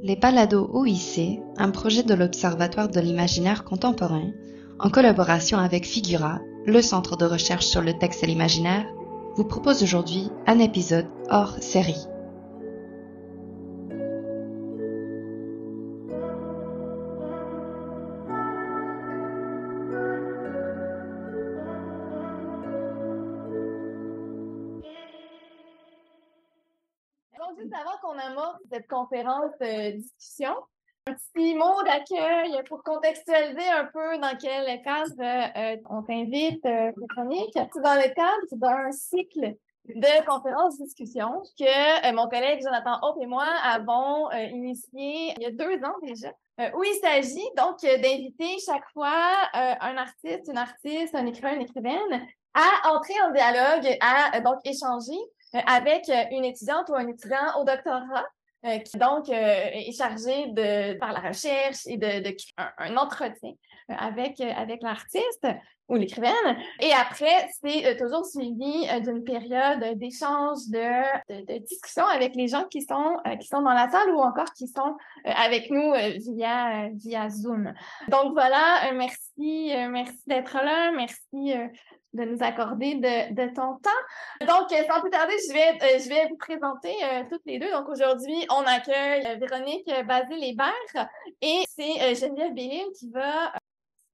Les Balados OIC, un projet de l'Observatoire de l'imaginaire contemporain, en collaboration avec Figura, le centre de recherche sur le texte et l'imaginaire, vous propose aujourd'hui un épisode hors série. Conférence de discussion, un petit mot d'accueil pour contextualiser un peu dans quel cadre euh, on t'invite, euh, Véronique. C'est dans le cadre d'un cycle de conférences-discussions que euh, mon collègue Jonathan Hope et moi avons euh, initié il y a deux ans déjà, euh, où il s'agit donc euh, d'inviter chaque fois euh, un artiste, une artiste, un écrivain, une écrivaine à entrer en dialogue, à euh, donc échanger euh, avec euh, une étudiante ou un étudiant au doctorat euh, qui donc euh, est chargé de faire la recherche et de, de un, entretien euh, avec, euh, avec l'artiste ou l'écrivaine. Et après, c'est euh, toujours suivi d'une période d'échange, de, de, de discussion avec les gens qui sont, qui sont dans la salle ou encore qui sont avec nous via, via Zoom. Donc voilà, merci, merci d'être là, merci de nous accorder de, ton temps. Donc, euh, sans plus tarder, je vais, euh, vous présenter euh, toutes les deux. Donc, aujourd'hui, on accueille Véronique Basile-Hébert et c'est Geneviève Bélil qui va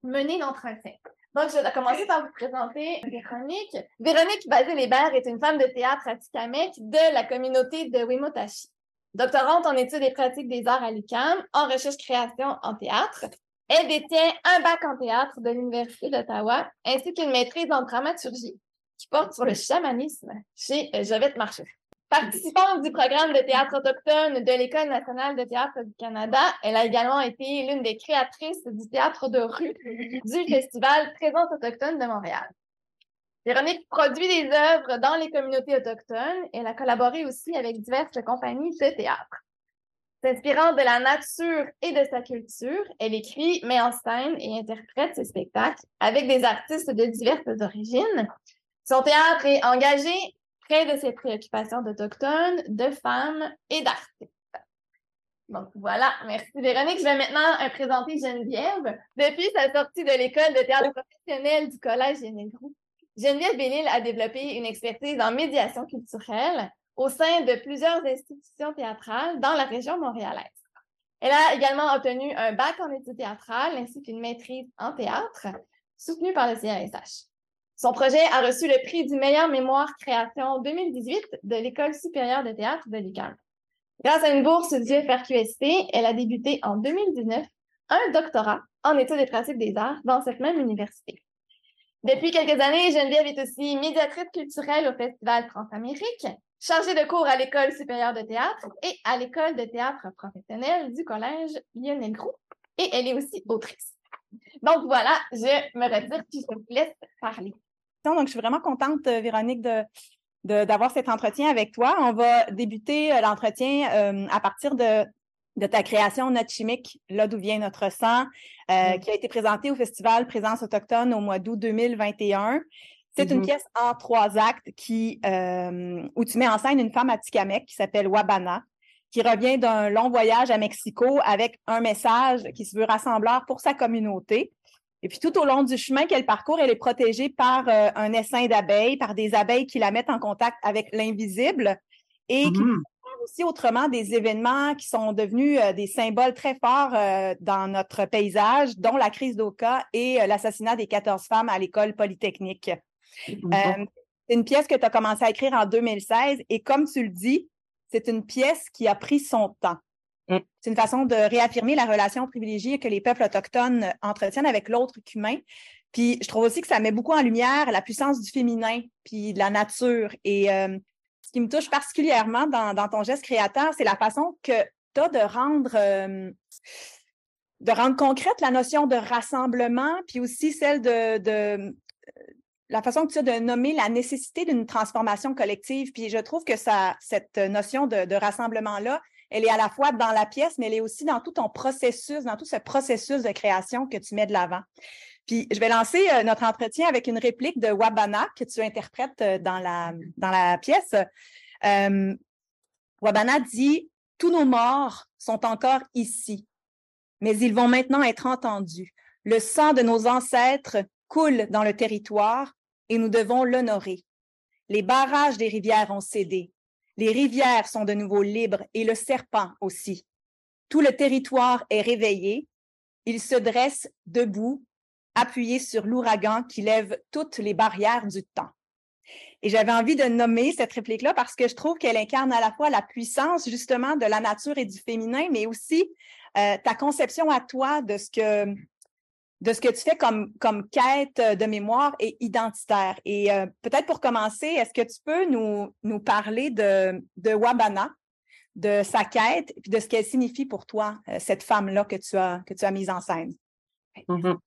mener l'entretien. Donc, je vais commencer par vous présenter Véronique. Véronique Basile-Hébert est une femme de théâtre à Tikamek de la communauté de Wimotashi. Doctorante en études et pratiques des arts à l'UQAM, en recherche-création en théâtre, elle détient un bac en théâtre de l'Université d'Ottawa ainsi qu'une maîtrise en dramaturgie qui porte sur le chamanisme chez euh, Jovette Marchais. Participante du programme de théâtre autochtone de l'École nationale de théâtre du Canada, elle a également été l'une des créatrices du théâtre de rue du Festival Présence autochtone de Montréal. Véronique produit des œuvres dans les communautés autochtones. Elle a collaboré aussi avec diverses compagnies de théâtre. S'inspirant de la nature et de sa culture, elle écrit, met en scène et interprète ses spectacles avec des artistes de diverses origines. Son théâtre est engagé près de ses préoccupations d'autochtones, de femmes et d'artistes. Donc voilà, merci Véronique. Je vais maintenant euh, présenter Geneviève. Depuis sa sortie de l'école de théâtre professionnel du Collège Génégro, Geneviève Bellil a développé une expertise en médiation culturelle au sein de plusieurs institutions théâtrales dans la région montréalaise. Elle a également obtenu un bac en études théâtrales ainsi qu'une maîtrise en théâtre soutenue par le CRSH. Son projet a reçu le prix du meilleur mémoire création 2018 de l'École supérieure de théâtre de l'UQAM. Grâce à une bourse du FRQST, elle a débuté en 2019 un doctorat en études et pratiques des arts dans cette même université. Depuis quelques années, Geneviève est aussi médiatrice culturelle au Festival Transamérique, chargée de cours à l'École supérieure de théâtre et à l'École de théâtre professionnel du Collège Lionel Groux. Et elle est aussi autrice. Donc voilà, je me retire puis je vous laisse parler. Donc, je suis vraiment contente, euh, Véronique, de, d'avoir cet entretien avec toi. On va débuter euh, l'entretien euh, à partir de, de ta création Notre chimique, là d'où vient notre sang, euh, Mm. qui a été présentée au Festival Présence autochtone au mois d'août 2021. C'est une Mhm. pièce en trois actes qui, euh, où tu mets en scène une femme à Tikamek qui s'appelle Wabana, qui revient d'un long voyage à Mexico avec un message qui se veut rassembleur pour sa communauté. Et puis tout au long du chemin qu'elle parcourt, elle est protégée par euh, un essaim d'abeilles, par des abeilles qui la mettent en contact avec l'invisible et qui Mhm. parlent aussi autrement des événements qui sont devenus euh, des symboles très forts euh, dans notre paysage, dont la crise d'Oka et l'assassinat des 14 femmes à l'école polytechnique. Euh, c'est une pièce que tu as commencé à écrire en 2016 et comme tu le dis, c'est une pièce qui a pris son temps. Mm. C'est une façon de réaffirmer la relation privilégiée que les peuples autochtones entretiennent avec l'autre humain. Puis je trouve aussi que ça met beaucoup en lumière la puissance du féminin puis de la nature. Et euh, ce qui me touche particulièrement dans, dans ton geste créateur, c'est la façon que tu as de rendre euh, de rendre concrète la notion de rassemblement, puis aussi celle de, de la façon que tu as de nommer la nécessité d'une transformation collective. Puis je trouve que ça, cette notion de, rassemblement-là, elle est à la fois dans la pièce, mais elle est aussi dans tout ton processus, dans tout ce processus de création que tu mets de l'avant. Puis je vais lancer euh, notre entretien avec une réplique de Wabana que tu interprètes euh, dans la, dans la pièce. Euh, Wabana dit Tous nos morts sont encore ici, mais ils vont maintenant être entendus. Le sang de nos ancêtres coule dans le territoire et nous devons l'honorer. Les barrages des rivières ont cédé. Les rivières sont de nouveau libres et le serpent aussi. Tout le territoire est réveillé. Il se dresse debout, appuyé sur l'ouragan qui lève toutes les barrières du temps. Et j'avais envie de nommer cette réplique-là parce que je trouve qu'elle incarne à la fois la puissance justement de la nature et du féminin, mais aussi euh, ta conception à toi de ce que de ce que tu fais comme, quête de mémoire et identitaire. Et euh, peut-être pour commencer, est-ce que tu peux nous, parler de, Wabana, de sa quête, et de ce qu'elle signifie pour toi, euh, cette femme-là que tu as, mise en scène? Mm-hmm.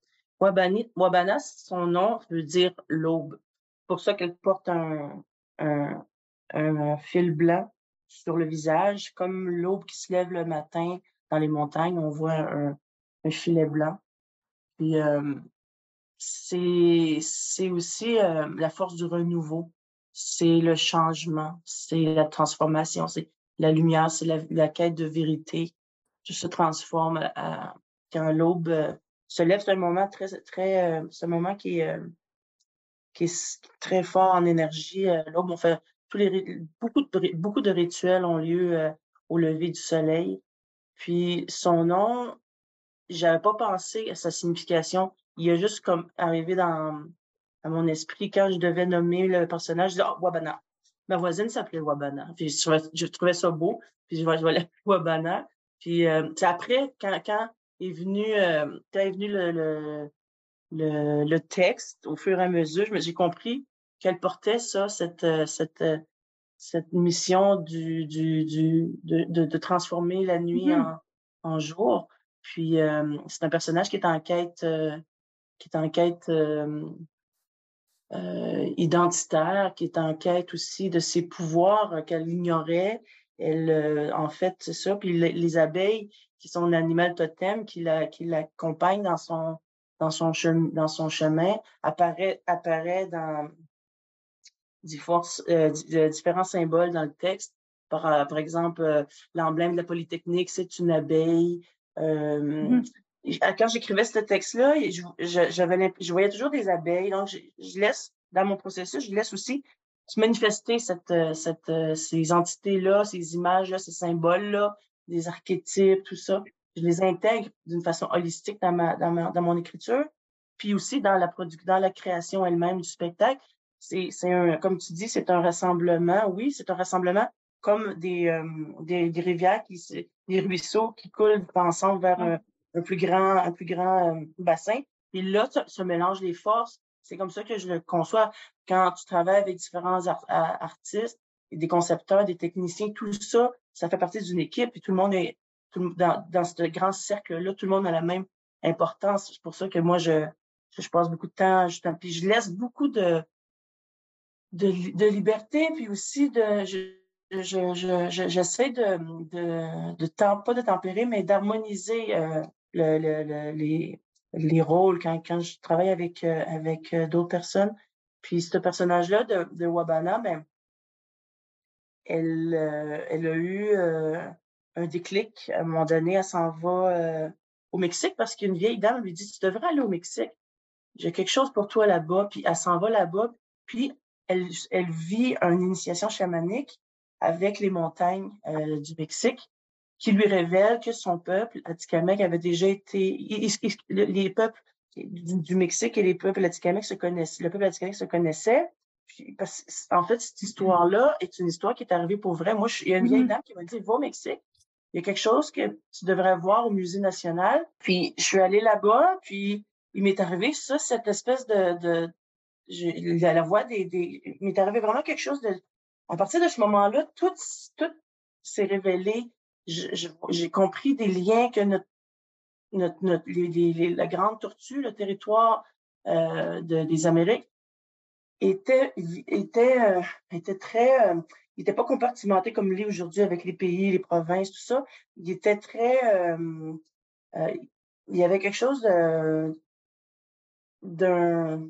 Wabana, son nom veut dire l'aube pour ça qu'elle porte un, un, un, fil blanc sur le visage, comme l'aube qui se lève le matin dans les montagnes, on voit un, un filet blanc. Puis euh, c'est aussi euh, la force du renouveau, c'est le changement, c'est la transformation, c'est la lumière, c'est la, quête de vérité. Tout se transforme à, quand l'aube se lève. C'est un moment très, très, un moment qui est qui est très fort en énergie. Là, on fait tous les beaucoup de beaucoup de rituels ont lieu au lever du soleil. Puis son nom, j'avais pas pensé à sa signification. Il a juste comme arrivé dans à mon esprit quand je devais nommer le personnage. Je disais, oh, Wabana. Ma voisine s'appelait Wabana. Puis je trouvais, ça beau. Puis je, je vais l'appeler Wabana. Puis euh, après, quand, quand est venu, quand est venu le le, le, texte au fur et à mesure. J'ai compris qu'elle portait ça, cette, euh, cette, euh, cette mission du, du, du de, de, de, transformer la nuit mm-hmm. en, en, jour. Puis c'est un personnage qui est en quête, qui est en quête identitaire, qui est en quête aussi de ses pouvoirs qu'elle ignorait. Elle, en fait, c'est ça. Puis les, abeilles, qui sont l'animal totem, qui l'accompagnent la, dans son dans son, chemin, dans son chemin apparaît, apparaît dans euh, différents symboles dans le texte. Par, euh, par exemple, l'emblème de la Polytechnique, c'est une abeille. Euh, mm-hmm. Quand j'écrivais ce texte-là, je, je, je voyais toujours des abeilles. Donc, je, laisse, dans mon processus, je laisse aussi se manifester cette, cette, ces entités-là, ces images-là, ces symboles-là, des archétypes, tout ça je les intègre d'une façon holistique dans, ma, dans, ma, dans mon écriture, puis aussi dans la dans la création elle-même du spectacle. C'est, c'est un, comme tu dis, c'est un rassemblement. Oui, c'est un rassemblement comme des, euh, des, des, rivières qui, des ruisseaux qui coulent ensemble vers un, un plus grand, un plus grand euh, bassin. Et là, se mélangent les forces. C'est comme ça que je le conçois. Quand tu travailles avec différents artistes, des concepteurs, des techniciens, tout ça, ça fait partie d'une équipe et tout le monde est dans, dans ce grand cercle-là, tout le monde a la même importance. C'est pour ça que moi, je, je passe beaucoup de temps, je, puis je laisse beaucoup de, de, de liberté, puis aussi de, je, je, je, j'essaie de, de, de pas de tempérer, mais d'harmoniser euh, le, le, les, les rôles quand, quand je travaille avec, euh, avec euh, d'autres personnes. Puis ce personnage-là de, de Wabana, ben, elle, elle a eu un déclic. À un moment donné, elle s'en va euh, au Mexique parce qu'une vieille dame lui dit, tu devrais aller au Mexique. J'ai quelque chose pour toi là-bas. Puis elle s'en va là-bas. Puis elle, elle vit une initiation chamanique avec les montagnes euh, du Mexique qui lui révèle que son peuple, Atikamekw, avait déjà été... les peuples du, Mexique et les peuples Atikamekw se connaissaient. Le peuple Atikamekw se connaissait. parce, en fait, cette histoire-là est une histoire qui est arrivée pour vrai. Moi, il y a une vieille mm-hmm. dame qui m'a dit, va au Mexique, il y a quelque chose que tu devrais voir au Musée national. Puis je suis allée là-bas, puis il m'est arrivé ça, cette espèce de, de je, la voix des, des il m'est arrivé vraiment quelque chose de, à partir de ce moment-là, tout, tout s'est révélé. J'ai compris des liens que notre, notre, notre les, la grande tortue, le territoire euh, de, des Amériques, était, était, euh, était très, euh, il n'était pas compartimenté comme il est aujourd'hui avec les pays, les provinces, tout ça. Il était très, euh, euh, il y avait quelque chose d'un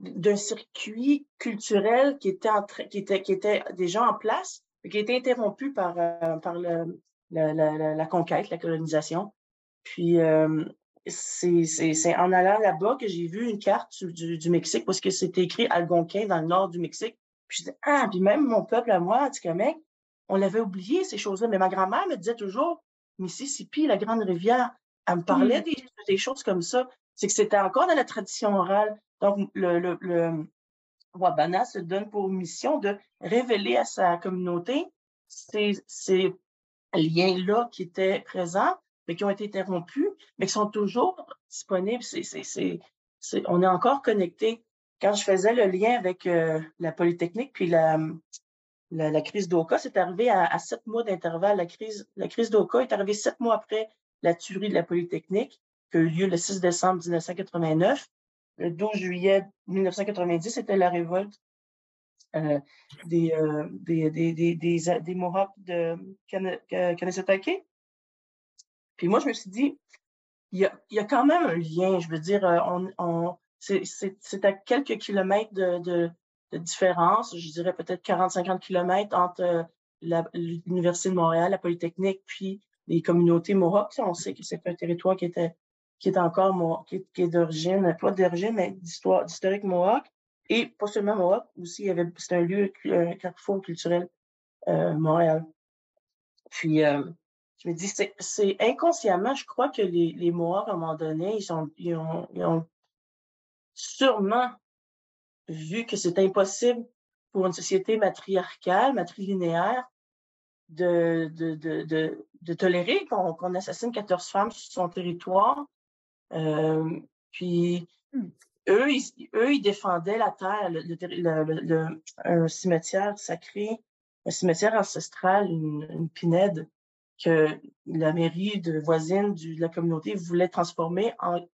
d'un circuit culturel qui était en qui était qui était déjà en place qui a été interrompu par, par le, la, la, la, conquête, la colonisation. Puis, c'est en allant là-bas que j'ai vu une carte du, du, Mexique parce que c'était écrit Algonquin dans le nord du Mexique. Puis je dis, ah, puis même mon peuple à moi, mec, on l'avait oublié, ces choses-là. Mais ma grand-mère me disait toujours, Mississippi, la grande rivière, elle me parlait des, choses comme ça. C'est que c'était encore dans la tradition orale. Donc, le, le, le Wabana se donne pour mission de révéler à sa communauté ces, ces liens-là qui étaient présents mais qui ont été interrompus, mais qui sont toujours disponibles. On est encore connecté. Quand je faisais le lien avec euh, la Polytechnique puis la, la, la crise d'Oka, c'est arrivé à, sept mois d'intervalle. La crise, la crise d'Oka est arrivée sept mois après la tuerie de la Polytechnique, qui a eu lieu le 6 décembre 1989. Le 12 juillet 1990, c'était la révolte euh, des, euh, des, des, Mohawks de Kanesatake. Puis moi, je me suis dit, il y a, quand même un lien. Je veux dire, euh, c'est à quelques kilomètres de, de, de, différence, je dirais peut-être 40-50 kilomètres entre euh, l'Université de Montréal, la Polytechnique, puis les communautés Mohawks. On sait que c'est un territoire qui était qui est encore qui est, d'origine, pas d'origine, mais d'histoire, d'historique Mohawk. Et pas seulement Mohawk, aussi, il y avait, c'est un lieu, un carrefour culturel, euh, Montréal. Puis, euh, je me dis, c'est inconsciemment, je crois que les, les Mohawks, à un moment donné, ils, sont, ils, ont, ils ont sûrement vu que c'est impossible pour une société matriarcale, matrilinéaire, de, de, de, de, de tolérer qu'on assassine 14 femmes sur son territoire. Puis hmm. eux, ils, eux, ils défendaient la terre, le, le, le, un cimetière sacré, un cimetière ancestral, une, une pinède que la mairie de voisine de la communauté voulait transformer en,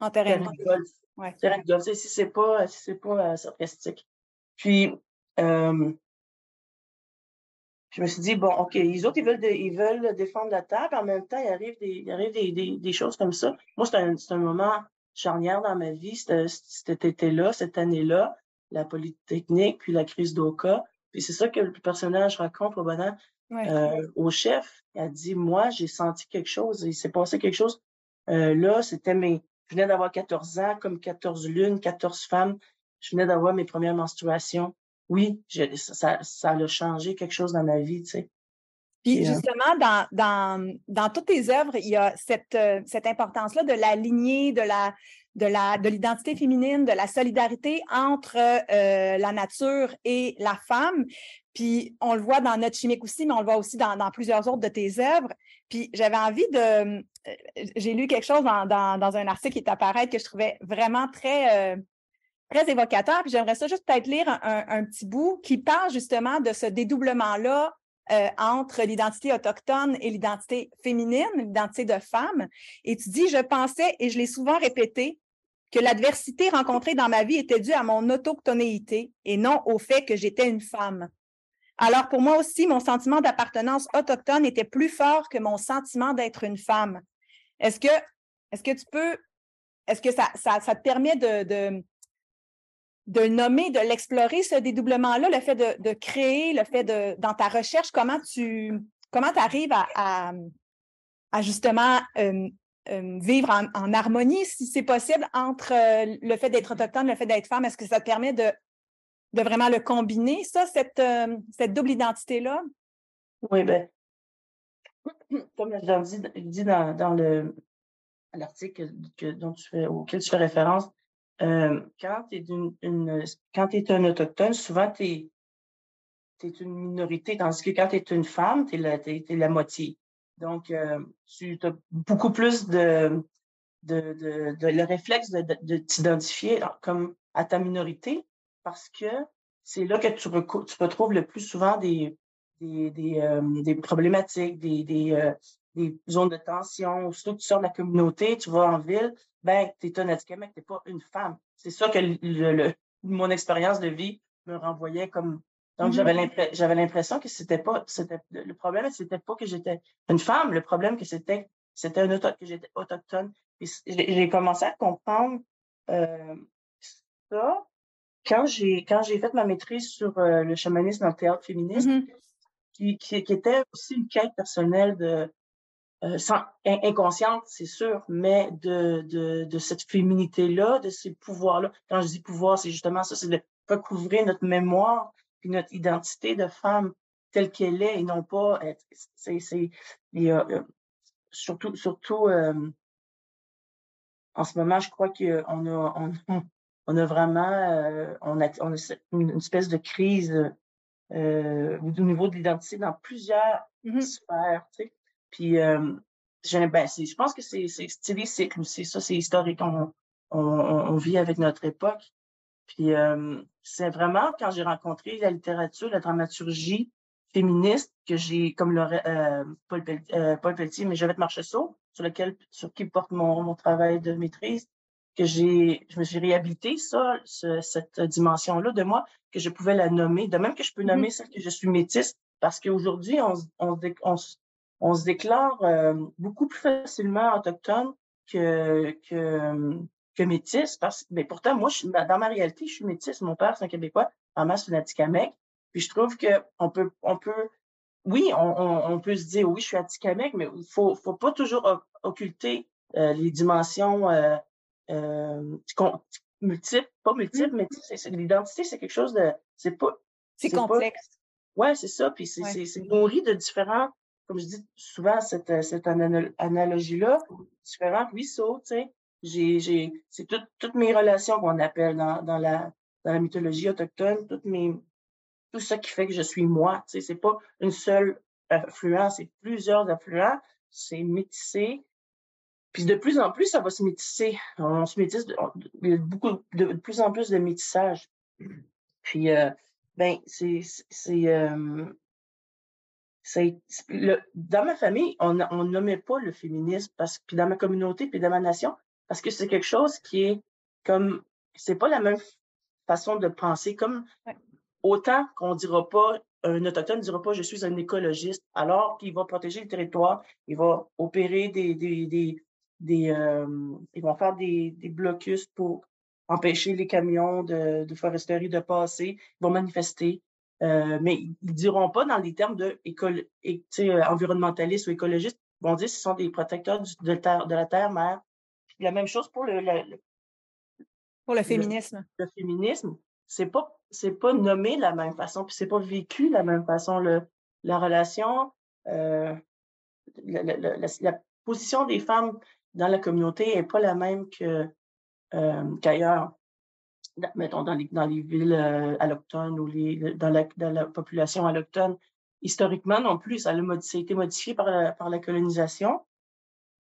en terrain, de golf. Ouais. Terrain de golf, si c'est pas, si c'est pas euh, sarcastique. Puis, euh, je me suis dit, bon, OK, les autres, ils veulent, ils veulent défendre la terre, en même temps, il arrive des, il arrive des, des, des choses comme ça. Moi, c'est un, un moment charnière dans ma vie, cet été-là, cette année-là, la Polytechnique, puis la crise d'Oka. Puis c'est ça que le personnage raconte au bonheur. Euh, au chef. Il a dit, moi, j'ai senti quelque chose. Il s'est passé quelque chose. Euh, là, c'était mes... Je venais d'avoir 14 ans, comme 14 lunes, 14 femmes. Je venais d'avoir mes premières menstruations. Oui, ça, ça a changé quelque chose dans ma vie, tu sais. Puis euh, justement, dans, dans, dans toutes tes œuvres, il y a cette, cette importance-là de la lignée, de la, de la de l'identité féminine, de la solidarité entre la nature et la femme. Puis on le voit dans Notre chimique aussi, mais on le voit aussi dans, plusieurs autres de tes œuvres. Puis j'avais envie de. Euh, j'ai lu quelque chose dans, un article qui est apparu que je trouvais vraiment très, euh, très évocateur. Puis j'aimerais ça juste peut-être lire un, petit bout qui parle justement de ce dédoublement-là euh, entre l'identité autochtone et l'identité féminine, l'identité de femme. Et tu dis, je pensais, et je l'ai souvent répété, que l'adversité rencontrée dans ma vie était due à mon autochtonéité et non au fait que j'étais une femme. Alors, pour moi aussi, mon sentiment d'appartenance autochtone était plus fort que mon sentiment d'être une femme. Est-ce que, est-ce que tu peux, est-ce que ça, ça, ça, te permet de, de, de nommer, de l'explorer, ce dédoublement-là, le fait de, créer, le fait de, dans ta recherche, comment tu comment arrives à, à, justement vivre en, harmonie, si c'est possible, entre euh, le fait d'être autochtone, le fait d'être femme? Est-ce que ça te permet de, de vraiment le combiner, ça, cette, double identité-là? Oui, bien, comme je dit, dit dans, dans le, l'article dont tu fais, auquel tu fais référence, euh, quand tu es, un autochtone, souvent tu es, une minorité, tandis que quand tu es une femme, tu es, la, moitié. Donc, euh, tu as beaucoup plus de, le réflexe de, de t'identifier comme à ta minorité parce que c'est là que tu, retrouves le plus souvent des, euh, problématiques, des, des, zones de tension. Surtout que tu sors de la communauté, tu vas en ville, ben, tu es un handicapé, tu n'es pas une femme. C'est ça que le, mon expérience de vie me renvoyait comme. Donc, mm-hmm. j'avais l'impression que c'était pas. c'était Le problème, c'était pas que j'étais une femme. Le problème, que c'était c'était un auto, que j'étais autochtone. J'ai commencé à comprendre euh, ça quand j'ai quand j'ai fait ma maîtrise sur euh, le chamanisme dans le théâtre féministe, mm-hmm. qui, qui, était aussi une quête personnelle de euh, sans, inconsciente, c'est sûr, mais de, de, de cette féminité-là, de ces pouvoirs-là. Quand je dis pouvoir, c'est justement ça, c'est de recouvrir notre mémoire puis notre identité de femme telle qu'elle est et non pas être. C'est, c'est, surtout, surtout euh, en ce moment, je crois qu'on a, on, on a vraiment, euh, on a, on a une, espèce de crise euh, au niveau de l'identité dans plusieurs mmh sphères, tu sais. Puis, euh, ben, je pense que c'est, c'est, cycles aussi. Ça, c'est historique. On, on, on, vit avec notre époque. Puis, euh, c'est vraiment quand j'ai rencontré la littérature, la dramaturgie féministe que j'ai, comme le, euh, Paul, euh, Paul Pelletier, mais Jovette Marchessault, sur lequel, sur qui porte mon, mon travail de maîtrise, que j'ai, je me suis réhabilité ça, cette dimension-là de moi, que je pouvais la nommer, de même que je peux nommer mm-hmm. celle que je suis métisse, parce qu'aujourd'hui, on, on, on, on, se déclare euh, beaucoup plus facilement autochtone que, que, que métisse, parce mais pourtant, moi, je, dans ma réalité, je suis métisse. Mon père, c'est un Québécois, ma mère, c'est une Atikamekw. Puis je trouve que on peut, on peut, oui, on, on, peut se dire, oui, je suis Atikamekw, mais il faut, faut pas toujours occulter euh, les dimensions euh, euh, multiple, pas multiple, mmh. mais l'identité, c'est quelque chose de. C'est pas. C'est complexe. ouais, c'est ça. Puis c'est nourri de différents, comme je dis souvent, cette, cette analogie-là, différents ruisseaux, tu sais. J'ai, c'est toutes mes relations qu'on appelle dans, dans, la, dans la mythologie autochtone, toutes mes, tout ça qui fait que je suis moi. Tu sais, c'est pas une seule affluent, c'est plusieurs affluents, c'est métissé, puis de plus en plus, ça va se métisser. On se métisse, de, il y a beaucoup, de, plus en plus de métissage. Puis, euh, ben, c'est, c'est, euh, c'est le, dans ma famille, on on nommait pas le féminisme parce puis dans ma communauté puis dans ma nation parce que c'est quelque chose qui est comme c'est pas la même façon de penser comme autant qu'on dira pas un autochtone ne dira pas je suis un écologiste alors qu'il va protéger le territoire, il va opérer des, des, des, des euh, ils vont faire des, des blocus pour empêcher les camions de, de foresterie de passer, ils vont manifester. Euh, mais ils ne diront pas dans les termes de école, et, euh, environnementaliste ou écologiste. Ils vont dire ce sont des protecteurs de, de la terre mère. la même chose pour le, pour le féminisme. Le, féminisme, c'est pas c'est pas nommé de la même façon, puis c'est pas vécu de la même façon. Le, la relation, euh, la, la, la, position des femmes dans la communauté n'est pas la même que euh, qu'ailleurs. Mettons dans les, dans les villes euh, allochtones ou les, dans, la, dans la population allochtone. Historiquement non plus, ça a, été modifié par la, par la colonisation.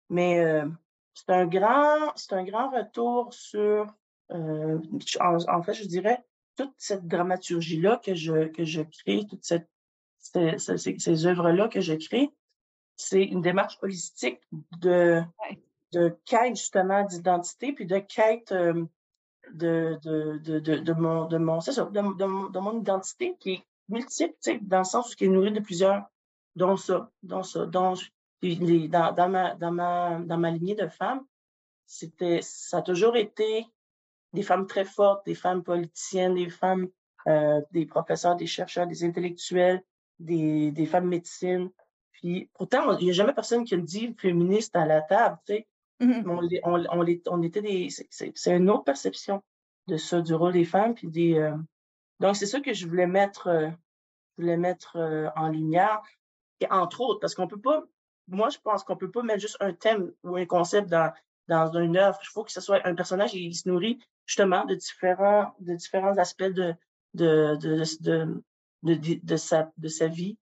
Mais euh, c'est un grand c'est un grand retour sur euh, en, en, fait je dirais toute cette dramaturgie là que je que je crée toute cette ces, ces, ces œuvres là que je crée c'est une démarche holistique de de quête justement d'identité, puis de quête euh, de, de, de, de, de, mon, de, mon, ça, de, mon identité qui est multiple, dans le sens où qui est nourri de plusieurs, dont ça, dont ça, dont les, dans, dans, ma, dans, ma, dans ma lignée de femmes, c'était, ça a toujours été des femmes très fortes, des femmes politiciennes, des femmes, euh, des professeurs, des chercheurs, des intellectuels, des, des femmes médecines. Puis pourtant, il n'y a jamais personne qui le dit féministe à la table, tu sais. Mmh on, on, on, était des. C'est une autre perception de ça, du rôle des femmes. Puis des, euh, donc, c'est ça que je voulais mettre, euh, voulais mettre euh, en lumière. Et entre autres, parce qu'on peut pas. Moi, je pense qu'on peut pas mettre juste un thème ou un concept dans, dans une œuvre. Il faut que ce soit un personnage qui se nourrit justement de différents, de différents aspects de, de, de, de, de, sa, de sa vie.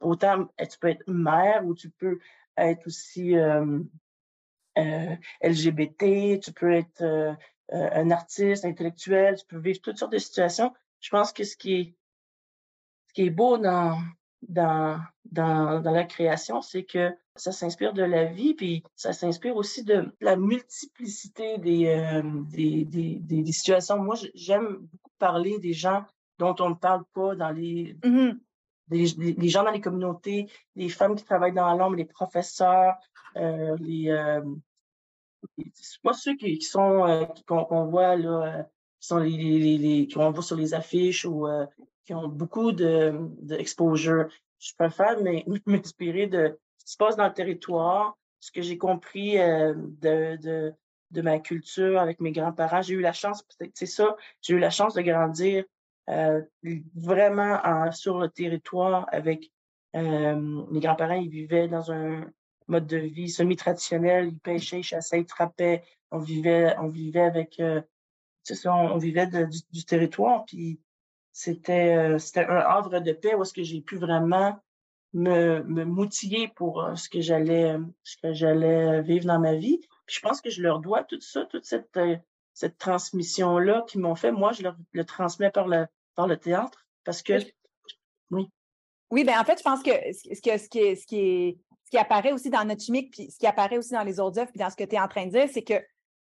Autant tu peux être mère ou tu peux être aussi euh, LGBT, tu peux être euh, euh, un artiste, intellectuel, tu peux vivre toutes sortes de situations. Je pense que ce qui est, ce qui est beau dans, dans, dans, dans la création, c'est que ça s'inspire de la vie, puis ça s'inspire aussi de la multiplicité des, des, des, des, situations. Moi, j'aime beaucoup parler des gens dont on ne parle pas dans les, mmh les, gens dans les communautés, les femmes qui travaillent dans l'ombre, les professeurs, euh, les, euh, pas ceux qui, sont euh, qu'on voit là, euh, qui sont les, les, les voit sur les affiches ou euh, qui ont beaucoup de, d'exposure. je préfère m'inspirer de ce qui se passe dans le territoire, ce que j'ai compris de, de, de, ma culture avec mes grands-parents. J'ai eu la chance, c'est ça, j'ai eu la chance de grandir vraiment en, sur le territoire avec euh, mes grands-parents. Ils vivaient dans un mode de vie semi-traditionnel. Ils pêchaient, ils chassaient, ils trappaient. On vivait, on vivait avec, euh, ça, on, vivait du, du, territoire. Puis c'était, euh, c'était un havre de paix où est-ce que j'ai pu vraiment me, me moutiller pour euh, ce que j'allais ce que j'allais vivre dans ma vie. Puis je pense que je leur dois tout ça, toute cette euh, cette transmission là qu'ils m'ont fait. Moi, je leur le transmets par le par le théâtre parce que oui. Oui, ben en fait, je pense que ce, que, ce, qui, est, ce, qui, est, ce qui apparaît aussi dans notre chimique, puis ce qui apparaît aussi dans les autres œuvres, puis dans ce que tu es en train de dire, c'est que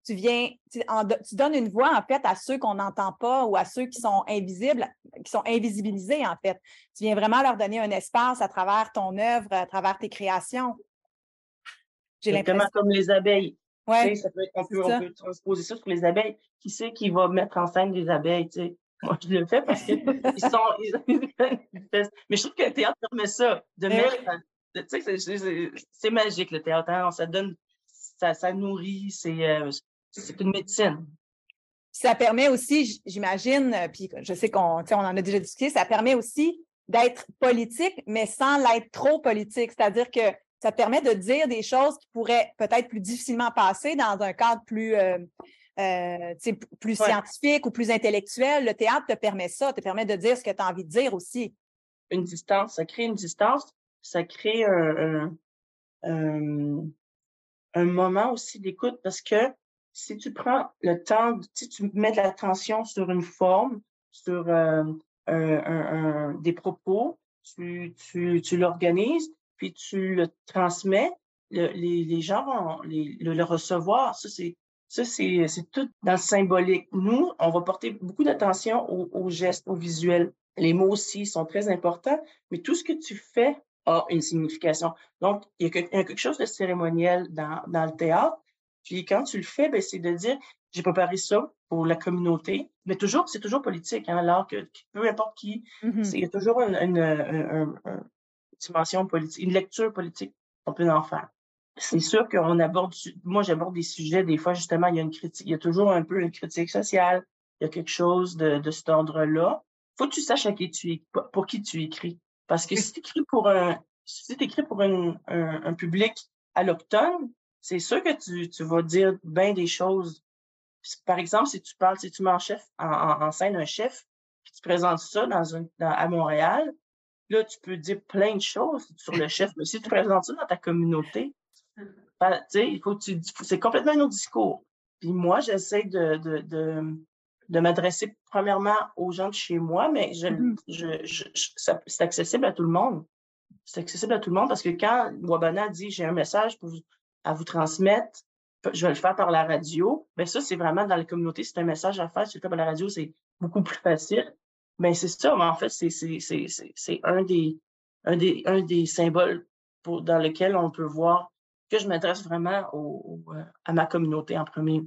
tu viens, tu, donnes une voix en fait à ceux qu'on n'entend pas ou à ceux qui sont invisibles, qui sont invisibilisés en fait. Tu viens vraiment leur donner un espace à travers ton œuvre, à travers tes créations. J'ai l'impression. comme les abeilles. Ouais, ça peut être, on, peut, on peut transposer ça sur les abeilles. Qui c'est qui va mettre en scène les abeilles, tu sais? Moi, je le fais parce qu'ils sont. Ils, mais je trouve que le théâtre permet ça, de mettre. Tu sais, c'est magique, le théâtre. Hein? Ça donne. Ça, ça nourrit, c'est euh, une médecine. Ça permet aussi, j'imagine, euh, puis je sais qu'on on en a déjà discuté, ça permet aussi d'être politique, mais sans l'être trop politique. C'est-à-dire que ça te permet de dire des choses qui pourraient peut-être plus difficilement passer dans un cadre plus, euh, euh, plus scientifique ou plus intellectuel. Le théâtre te permet ça, te permet de dire ce que tu as envie de dire aussi. Une distance, ça crée une distance, ça crée un, un moment aussi d'écoute parce que si tu prends le temps, si tu mets de l'attention sur une forme, sur euh, un, des propos, tu, tu, tu l'organises, puis tu le transmets, les, les gens vont le, recevoir. Ça, c'est ça, c'est, c'est tout dans le symbolique. Nous, on va porter beaucoup d'attention aux, gestes, aux visuels. Les mots aussi sont très importants, mais tout ce que tu fais a une signification. Donc, il y a quelque chose de cérémoniel dans, dans le théâtre, puis quand tu le fais, ben, c'est de dire, j'ai préparé ça pour la communauté. Mais toujours, c'est toujours politique, hein, alors que, peu importe qui, mm-hmm. il y a toujours une, dimension politique, une lecture politique qu'on peut en faire. C'est sûr qu'on aborde, moi j'aborde des sujets, des fois justement, il y a une critique, il y a toujours un peu une critique sociale, il y a quelque chose de, de cet ordre-là. Faut que tu saches à qui tu, pour qui tu écris. Parce que si tu écris pour un, si écris pour un, un public alloctone, c'est sûr que tu, tu vas dire bien des choses. Par exemple, si tu parles, si tu mets en, chef, en, scène un chef, puis tu présentes ça dans à Montréal, là, tu peux dire plein de choses sur le chef. Mais si tu présentes ça dans ta communauté, ben, tu sais, il faut tu, c'est complètement un autre discours. Puis moi, j'essaie de, de, de, de m'adresser premièrement aux gens de chez moi, mais je, mm-hmm. je, je, c'est accessible à tout le monde. C'est accessible à tout le monde parce que quand Wabana dit j'ai un message pour à vous transmettre, je vais le faire par la radio. Mais ben, ça, c'est vraiment dans la communauté, c'est un message à faire. Si tu le fais par la radio, c'est beaucoup plus facile. Mais c'est ça, mais en fait, c'est un des, un des, un des symboles pour, dans lequel on peut voir que je m'adresse vraiment au, euh, à ma communauté en premier.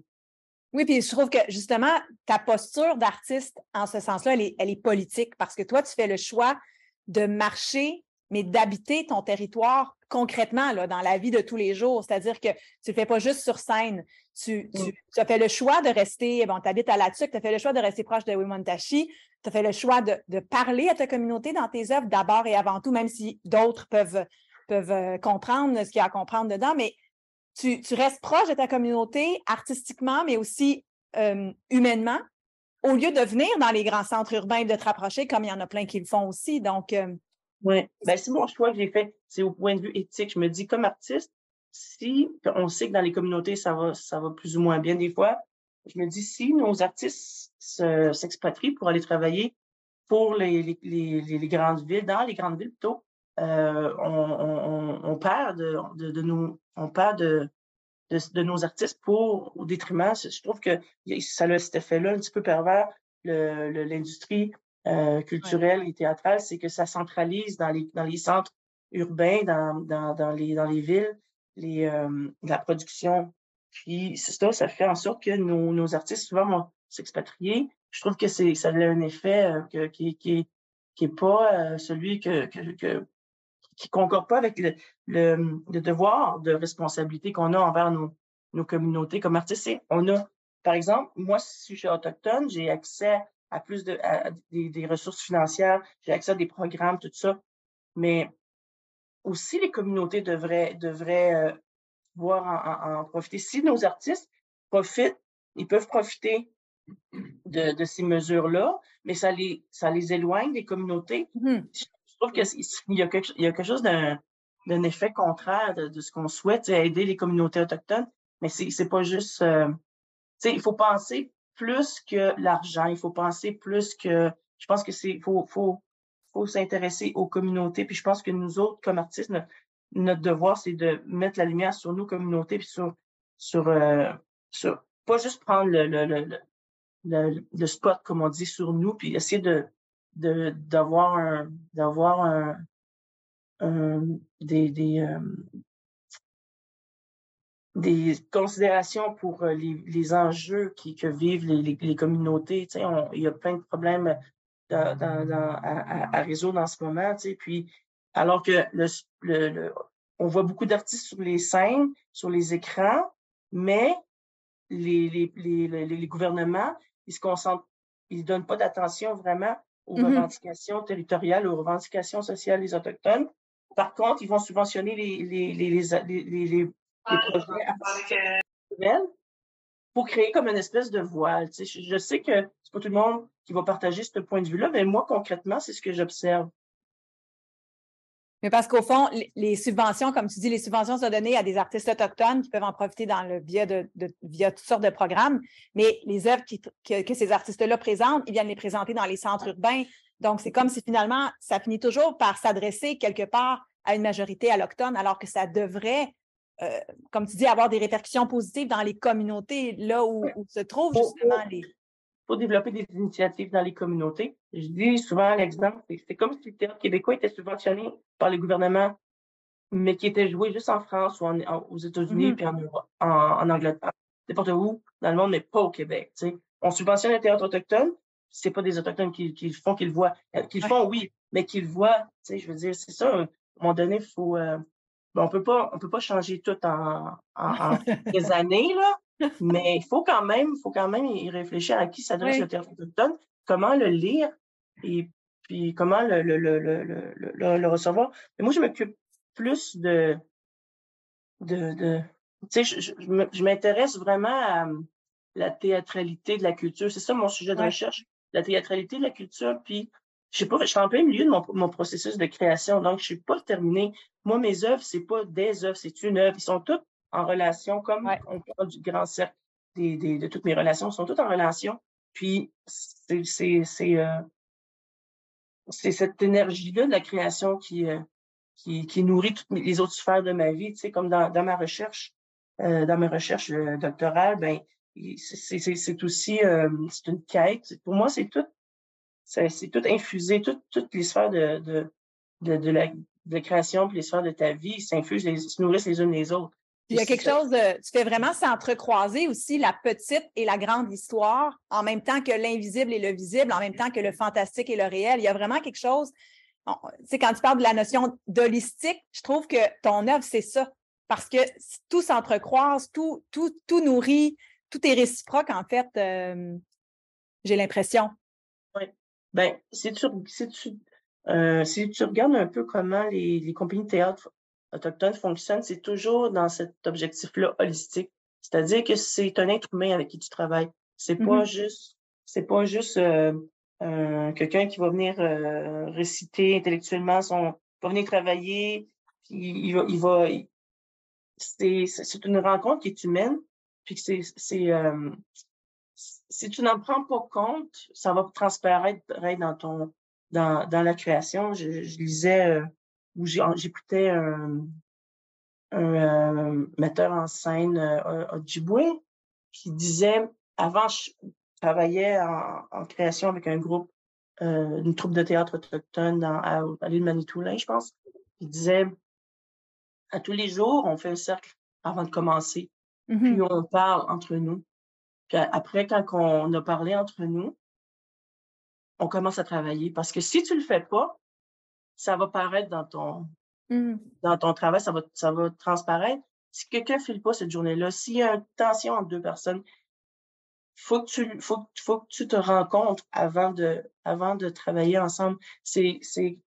Oui, puis je trouve que justement, ta posture d'artiste en ce sens-là, elle est, elle est politique parce que toi, tu fais le choix de marcher mais d'habiter ton territoire concrètement là, dans la vie de tous les jours. C'est-à-dire que tu ne le fais pas juste sur scène. Tu, tu, as fait le choix de rester, bon, tu habites à La tu as fait le choix de rester proche de Wimontashi, tu as fait le choix de, de, parler à ta communauté dans tes œuvres d'abord et avant tout, même si d'autres peuvent, peuvent euh, comprendre ce qu'il y a à comprendre dedans, mais tu, tu, restes proche de ta communauté artistiquement, mais aussi euh, humainement, au lieu de venir dans les grands centres urbains et de te rapprocher, comme il y en a plein qui le font aussi. Donc, euh, oui, ben, c'est mon choix que j'ai fait. C'est au point de vue éthique. Je me dis, comme artiste, si on sait que dans les communautés, ça va, ça va plus ou moins bien des fois, je me dis, si nos artistes s'expatrient pour aller travailler pour les, les, les, les, grandes villes, dans les grandes villes plutôt, euh, on, on, on, perd de, de, de nos, on perd de, de, de, nos artistes pour au détriment. Je trouve que ça a cet effet-là un petit peu pervers. L'industrie euh, culturelle et théâtrale, c'est que ça centralise dans les, dans les centres urbains, dans, dans, dans, les, dans les villes, les, euh, la production. Puis ça, ça fait en sorte que nos, nos artistes souvent vont s'expatrier. Je trouve que c'est ça a un effet euh, que, qui, qui, qui est pas celui que, que, que, qui concorde pas avec le, le, devoir de responsabilité qu'on a envers nos, nos communautés comme artistes. On a, par exemple, moi, si je suis autochtone, j'ai accès à plus de des, ressources financières, j'ai accès à des programmes, tout ça. Mais aussi, les communautés devraient, devraient euh, pouvoir en, profiter. Si nos artistes profitent, ils peuvent profiter de, de ces mesures-là, mais ça les, ça les éloigne des communautés. Mmh je trouve qu'il y, a quelque, il y a quelque chose d'un, d'un effet contraire de, de ce qu'on souhaite, aider les communautés autochtones, mais c'est, c'est pas juste... Euh, il faut penser plus que l'argent, il faut penser plus que... Je pense que c'est... faut, faut, faut s'intéresser aux communautés, puis je pense que nous autres, comme artistes, notre, devoir, c'est de mettre la lumière sur nos communautés, puis sur... sur, euh, sur pas juste prendre le, le, le, le, spot, comme on dit, sur nous, puis essayer de d'avoir un d'avoir un, des des, euh, des considérations pour euh, les, les enjeux qui, que vivent les, les, les communautés. Il y a plein de problèmes dans, dans, dans à, à, résoudre en ce moment. Tu sais, puis alors que le, le, on voit beaucoup d'artistes sur les scènes, sur les écrans, mais les, les, les, les, gouvernements, ils se concentrent, ils donnent pas d'attention vraiment aux mm-hmm. revendications territoriales, aux revendications sociales des Autochtones. Par contre, ils vont subventionner les, les, les, les, les, les projets pour créer comme une espèce de voile. Tu sais, je, sais que c'est pas tout le monde qui va partager ce point de vue-là, mais moi, concrètement, c'est ce que j'observe. Mais parce qu'au fond, les subventions, comme tu dis, les subventions sont données à des artistes autochtones qui peuvent en profiter dans le via, de, via toutes sortes de programmes, mais les œuvres que, que, ces artistes-là présentent, ils viennent les présenter dans les centres urbains. Donc, c'est comme si finalement, ça finit toujours par s'adresser quelque part à une majorité allochtone, alors que ça devrait, euh, comme tu dis, avoir des répercussions positives dans les communautés, là où, où se trouvent justement les pour développer des initiatives dans les communautés. Je dis souvent l'exemple, c'est comme si le théâtre québécois était subventionné par le gouvernement, mais qui était joué juste en France ou aux États-Unis, mm-hmm. puis en, en, Angleterre, n'importe où dans le monde, mais pas au Québec. On subventionne le théâtre autochtone, c'est pas des Autochtones qui, qui le font, qui le voient. Euh, qui le font, oui, mais qui le voient. Je veux dire, c'est ça, à un moment donné, il faut... Euh, on peut pas, on peut pas changer tout en, en, en des années, là. Mais il faut quand même, faut quand même y réfléchir à qui s'adresse le théâtre autochtone, comment le lire et puis comment le, le, le, le, le, recevoir. Mais moi, je m'occupe plus de, de, de tu sais, je, je, m'intéresse vraiment à la théâtralité de la culture. C'est ça mon sujet de recherche, la théâtralité de la culture. Puis, je sais pas, je suis en plein milieu de mon, mon processus de création, donc je suis pas terminée. Moi, mes œuvres, c'est pas des œuvres, c'est une œuvre. Ils sont toutes en relation, comme on parle du grand cercle des, des, de toutes mes relations, sont toutes en relation. Puis c'est euh, cette énergie-là de la création qui, euh, qui, qui nourrit toutes les autres sphères de ma vie. Tu sais, comme dans, dans ma recherche, euh, dans mes recherches euh, doctorales, ben c'est aussi c'est une quête. Pour moi, c'est tout c'est tout infusé, tout, toutes les sphères de, de, de, de la de création puis les sphères de ta vie s'infusent, se nourrissent les unes les autres. Il y a quelque chose de. Tu fais vraiment s'entrecroiser aussi la petite et la grande histoire, en même temps que l'invisible et le visible, en même temps que le fantastique et le réel. Il y a vraiment quelque chose. Tu sais, quand tu parles de la notion d'holistique, je trouve que ton œuvre, c'est ça. Parce que tout s'entrecroise, tout, tout, tout nourrit, tout est réciproque, en fait, euh, j'ai l'impression. Oui. Ben, si tu, si, tu, euh, si tu regardes un peu comment les, les compagnies de théâtre autochtone fonctionne, c'est toujours dans cet objectif-là holistique. C'est-à-dire que c'est un être humain avec qui tu travailles. C'est pas mm-hmm. juste, c'est pas juste euh, euh, quelqu'un qui va venir euh, réciter intellectuellement son, va venir travailler, il, va, il va, c'est, c'est une rencontre qui est humaine, puis c'est, c'est, si tu n'en prends pas compte, ça va transparaître dans ton, dans, dans la création. Je, je lisais où j'écoutais un, un euh, metteur en scène euh, Ojibwe qui disait, avant, je travaillais en, en création avec un groupe, euh, une troupe de théâtre autochtone dans, à, à l'île Manitoulin, je pense. Il disait, à tous les jours, on fait un cercle avant de commencer, mm-hmm. puis on parle entre nous. Puis après, quand on a parlé entre nous, on commence à travailler. Parce que si tu le fais pas, ça va paraître dans ton Mmh. Dans ton travail, ça va, ça va transparaître. Si quelqu'un ne file pas cette journée-là, s'il y a une tension entre deux personnes, faut que tu faut, faut que tu te rencontres avant de avant de travailler ensemble. C'est c'est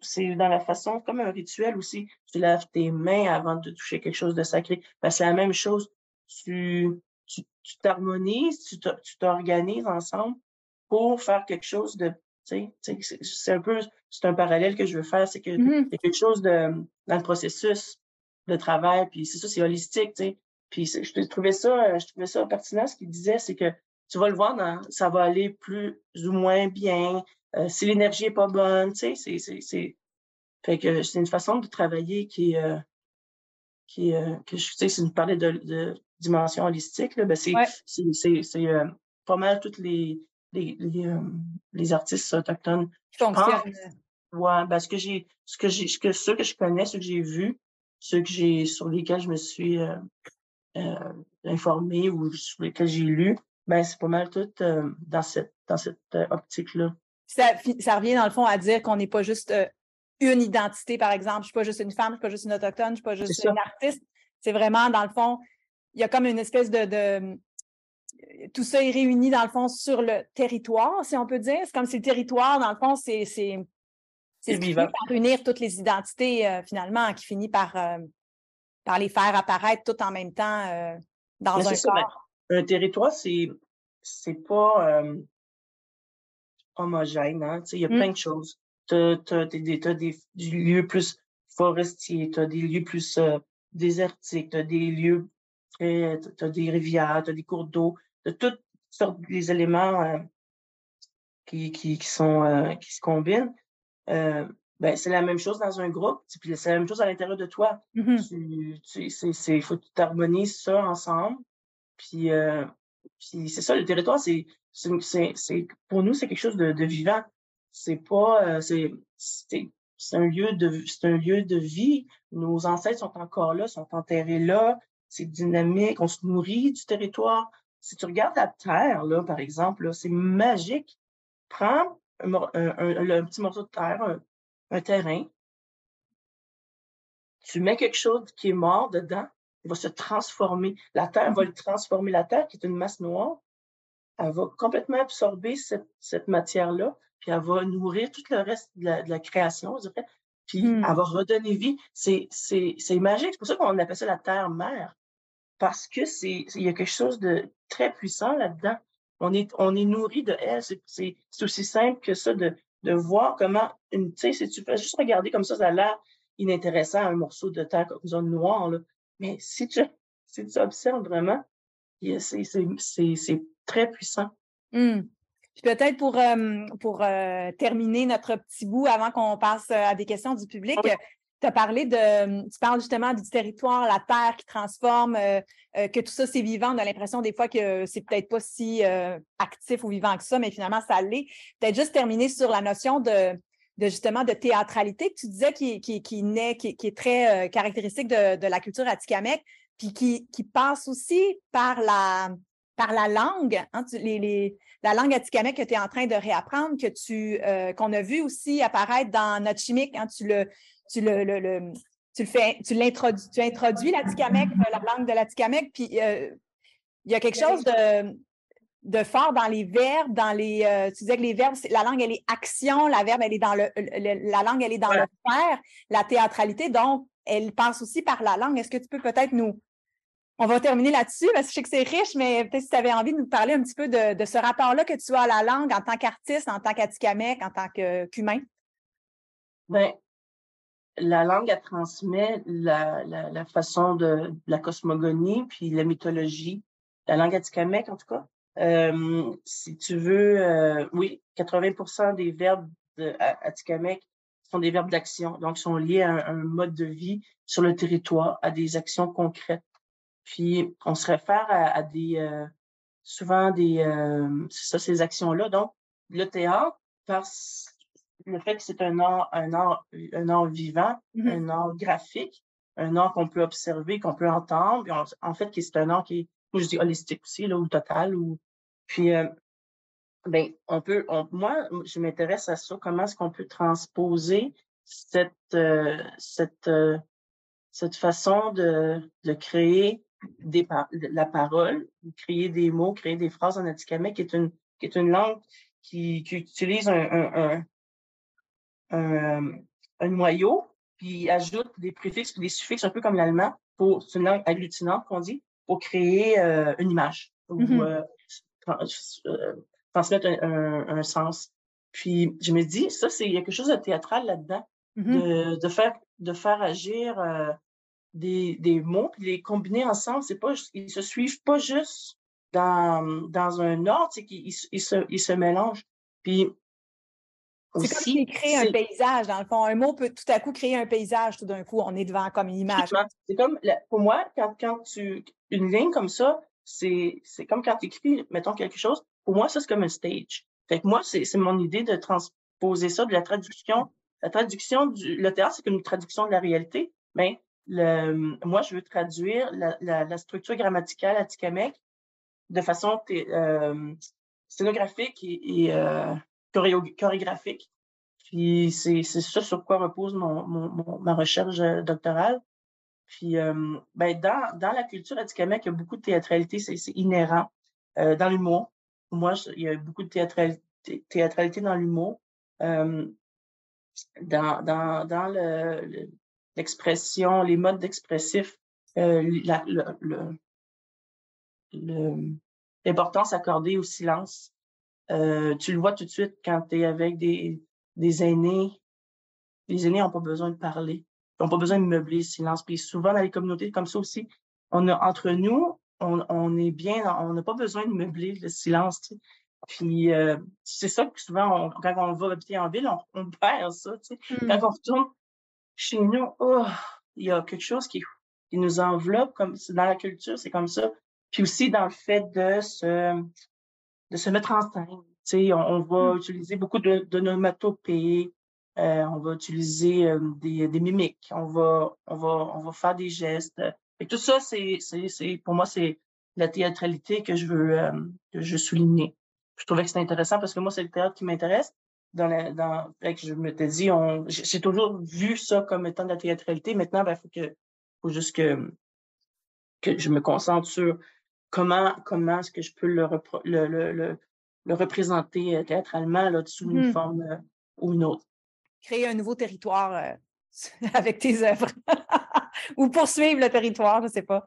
c'est dans la façon comme un rituel aussi. Tu laves tes mains avant de toucher quelque chose de sacré. Ben, c'est la même chose. Tu tu t'harmonises, tu t'organises ensemble pour faire quelque chose de c'est un peu c'est un parallèle que je veux faire, c'est que Mmh y a quelque chose de dans le processus de travail, puis c'est ça, c'est holistique, tu sais. Puis je trouvais ça, je trouvais ça pertinent ce qu'il disait, c'est que tu vas le voir, dans, ça va aller plus ou moins bien. Euh, si l'énergie est pas bonne, tu sais, c'est, c'est, fait que c'est une façon de travailler qui, euh, qui, euh, que je sais, si vous parlez de, de dimension holistique, là, ben c'est, c'est, c'est, c'est euh, pas mal toutes les, les, les, euh, les artistes autochtones. Qui fonctionnent. Ouais, ben ce que j'ai, ce que j'ai, ce que ceux que je connais, ceux que j'ai vus, ceux que j'ai sur lesquels je me suis euh, euh, informée ou sur lesquels j'ai lu, ben c'est pas mal tout euh, dans cette dans cette euh, optique-là. Ça, ça revient dans le fond à dire qu'on n'est pas juste euh, une identité, par exemple. Je suis pas juste une femme, je suis pas juste une autochtone, je suis pas juste une artiste. C'est vraiment, dans le fond, il y a comme une espèce de, de tout ça est réuni dans le fond sur le territoire, si on peut dire. C'est comme si le territoire, dans le fond, c'est c'est c'est ce qui finit par unir toutes les identités euh, finalement, qui finit par euh, par les faire apparaître tout en même temps euh, dans Mais un ça, ben, corps. un territoire, c'est c'est pas homogène, hein. Tu il y a Mm. plein de choses. T'as t'as des, des, lieux plus forestiers, t'as des lieux plus désertiques, t'as des lieux très, t'as des rivières, t'as des cours d'eau, t'as toutes sortes des éléments euh, qui, qui, qui sont euh, qui se combinent. Euh, ben, c'est la même chose dans un groupe, puis c'est la même chose à l'intérieur de toi. Mhm. Tu, tu, c'est, c'est, faut que tu harmonises ça ensemble. Puis, puis c'est ça, le territoire, c'est, c'est, pour nous, c'est quelque chose de, de vivant. C'est pas, c'est, c'est, c'est un lieu de, c'est un lieu de vie. Nos ancêtres sont encore là, sont enterrés là. C'est dynamique, on se nourrit du territoire. Si tu regardes la terre, là, par exemple, là, c'est magique. Prends un, mor- un, un- un petit morceau de terre, un, terrain, tu mets quelque chose qui est mort dedans, il va se transformer. La terre va le transformer. La terre, qui est une masse noire, elle va complètement absorber cette, cette matière-là, puis elle va nourrir tout le reste de la, de la création, je dirais. Puis Hmm. elle va redonner vie. C'est, c'est, c'est magique. C'est pour ça qu'on appelle ça la terre-mère. Parce que c'est, il y a quelque chose de très puissant là-dedans. On est, on est nourri de elle. C'est, aussi simple que ça de, de voir comment une, tu sais, si tu fais juste regarder comme ça, ça a l'air inintéressant, un morceau de terre comme zone noire, là. Mais si tu, si tu observes vraiment, c'est, c'est, c'est, c'est très puissant. Puis peut-être pour, euh, pour euh, terminer notre petit bout avant qu'on passe euh, à des questions du public, Oui. Tu as parlé de, tu parles justement du territoire, la terre qui transforme, euh, euh, que tout ça c'est vivant. On a l'impression des fois que c'est peut-être pas si euh, actif ou vivant que ça, mais finalement ça l'est. Peut-être juste terminer sur la notion de, de justement de théâtralité que tu disais qui, qui, qui naît, qui, qui est très euh, caractéristique de, de la culture atikamekw, puis qui, qui passe aussi par la, par la langue, hein, tu- les, les, la langue atikamekw que tu es en train de réapprendre, que tu euh, qu'on a vu aussi apparaître dans notre chimique, hein, tu le tu le, le, le- tu le fais tu l'introduis tu introduis l'atikamekw, euh, la langue de l'atikamekw, puis euh, il y a quelque chose de de fort dans les verbes, dans les euh, tu disais que les verbes la langue elle est action, la verbe elle est dans le, le- la langue elle est dans le faire, la théâtralité donc elle passe aussi par la langue. Est-ce que tu peux peut-être nous on va terminer là-dessus parce que je sais que c'est riche, mais peut-être si tu avais envie de nous parler un petit peu de, de ce rapport-là que tu as à la langue en tant qu'artiste, en tant qu'Atikamekw, en tant qu'humain? Ben, la langue, elle transmet la, la, la façon de, la cosmogonie, puis la mythologie. La langue atikamekw, en tout cas. Euh, si tu veux, euh, oui, 80% des verbes de, atikamekw sont des verbes d'action, donc sont liés à un, mode de vie sur le territoire, à des actions concrètes. Puis, on se réfère à, des, euh, souvent des, euh, c'est ça, ces actions-là. Donc, le théâtre, parce le fait que c'est un art, un art, un art vivant, Mhm. un art graphique, un art qu'on peut observer, qu'on peut entendre. puis on- en fait, que c'est un art qui est, moi je dis holistique aussi, là, ou total. Ou, puis, euh, ben, on peut, on- moi, je m'intéresse à ça, comment est-ce qu'on peut transposer cette, euh, cette, euh, cette façon de, de créer des la parole, créer des mots, créer des phrases en atikamekw, qui est une, qui est une langue qui, qui utilise un, un, un, un, noyau, puis ajoute des préfixes ou des suffixes, un peu comme l'allemand, pour, c'est une langue agglutinante qu'on dit, pour créer euh, une image ou euh, transmettre un, un, sens. Puis je me dis, ça, c'est il y a quelque chose de théâtral là-dedans, mm-hmm. de, de, faire de faire agir euh, des, des mots puis les combiner ensemble. C'est pas ils se suivent pas juste dans, dans un ordre, c'est qu'ils ils se, ils se mélangent. Puis c'est comme s'il crée un paysage, dans le fond. Un mot peut tout à coup créer un paysage tout d'un coup. On est devant comme une image. C'est comme, pour moi, quand, quand tu. Une ligne comme ça, c'est comme quand tu écris, mettons, quelque chose. Pour moi, ça, c'est comme un stage. Fait que moi, c'est mon idée de transposer ça de la traduction. La traduction du. Le théâtre, c'est une traduction de la réalité, mais le, moi, je veux traduire la, la, la structure grammaticale à Tikamek de façon euh, scénographique et, et euh, chorégraphique. Puis c'est ça sur quoi repose mon, ma recherche euh, doctorale. Puis euh, ben dans, la culture atikamekw, il y a beaucoup de théâtralité, c'est inhérent. Euh, dans l'humour, moi, il y a beaucoup de théâtralité, dans l'humour. Dans, dans, dans le, l'expression, les modes d'expressif, l'importance accordée au silence, euh, tu le vois tout de suite quand tu es avec des, des aînés. Les aînés n'ont pas besoin de parler. Ils n'ont pas besoin de meubler le silence. Puis souvent, dans les communautés comme ça aussi, on a entre nous, on, on est bien, on n'a pas besoin de meubler le silence. Tu sais. Puis euh, c'est ça que souvent, quand on va habiter en ville, on, on perd ça. Tu sais. Mmh. Quand on retourne chez nous, oh, il y a quelque chose qui, qui nous enveloppe. Comme, dans la culture, c'est comme ça. Puis aussi dans le fait de se de se mettre en scène. Tu on, on va mmh. utiliser beaucoup de, de nomatopées, euh, on va utiliser euh, des, des, mimiques, on va, on va, on va faire des gestes. Et tout ça, c'est, c'est, pour moi, c'est la théâtralité que je veux, euh, que je veux souligner. Je trouvais que c'était intéressant parce que moi, c'est le théâtre qui m'intéresse. Dans la, dans, que je m'étais dit, on, j'ai toujours vu ça comme étant de la théâtralité. Maintenant, ben, faut que, faut juste que, que je me concentre sur comment, comment est-ce que je peux le, le, le, le, représenter euh, théâtralement là, sous une mmh. forme euh, ou une autre. Créer un nouveau territoire euh, avec tes œuvres ou poursuivre le territoire, je ne sais pas.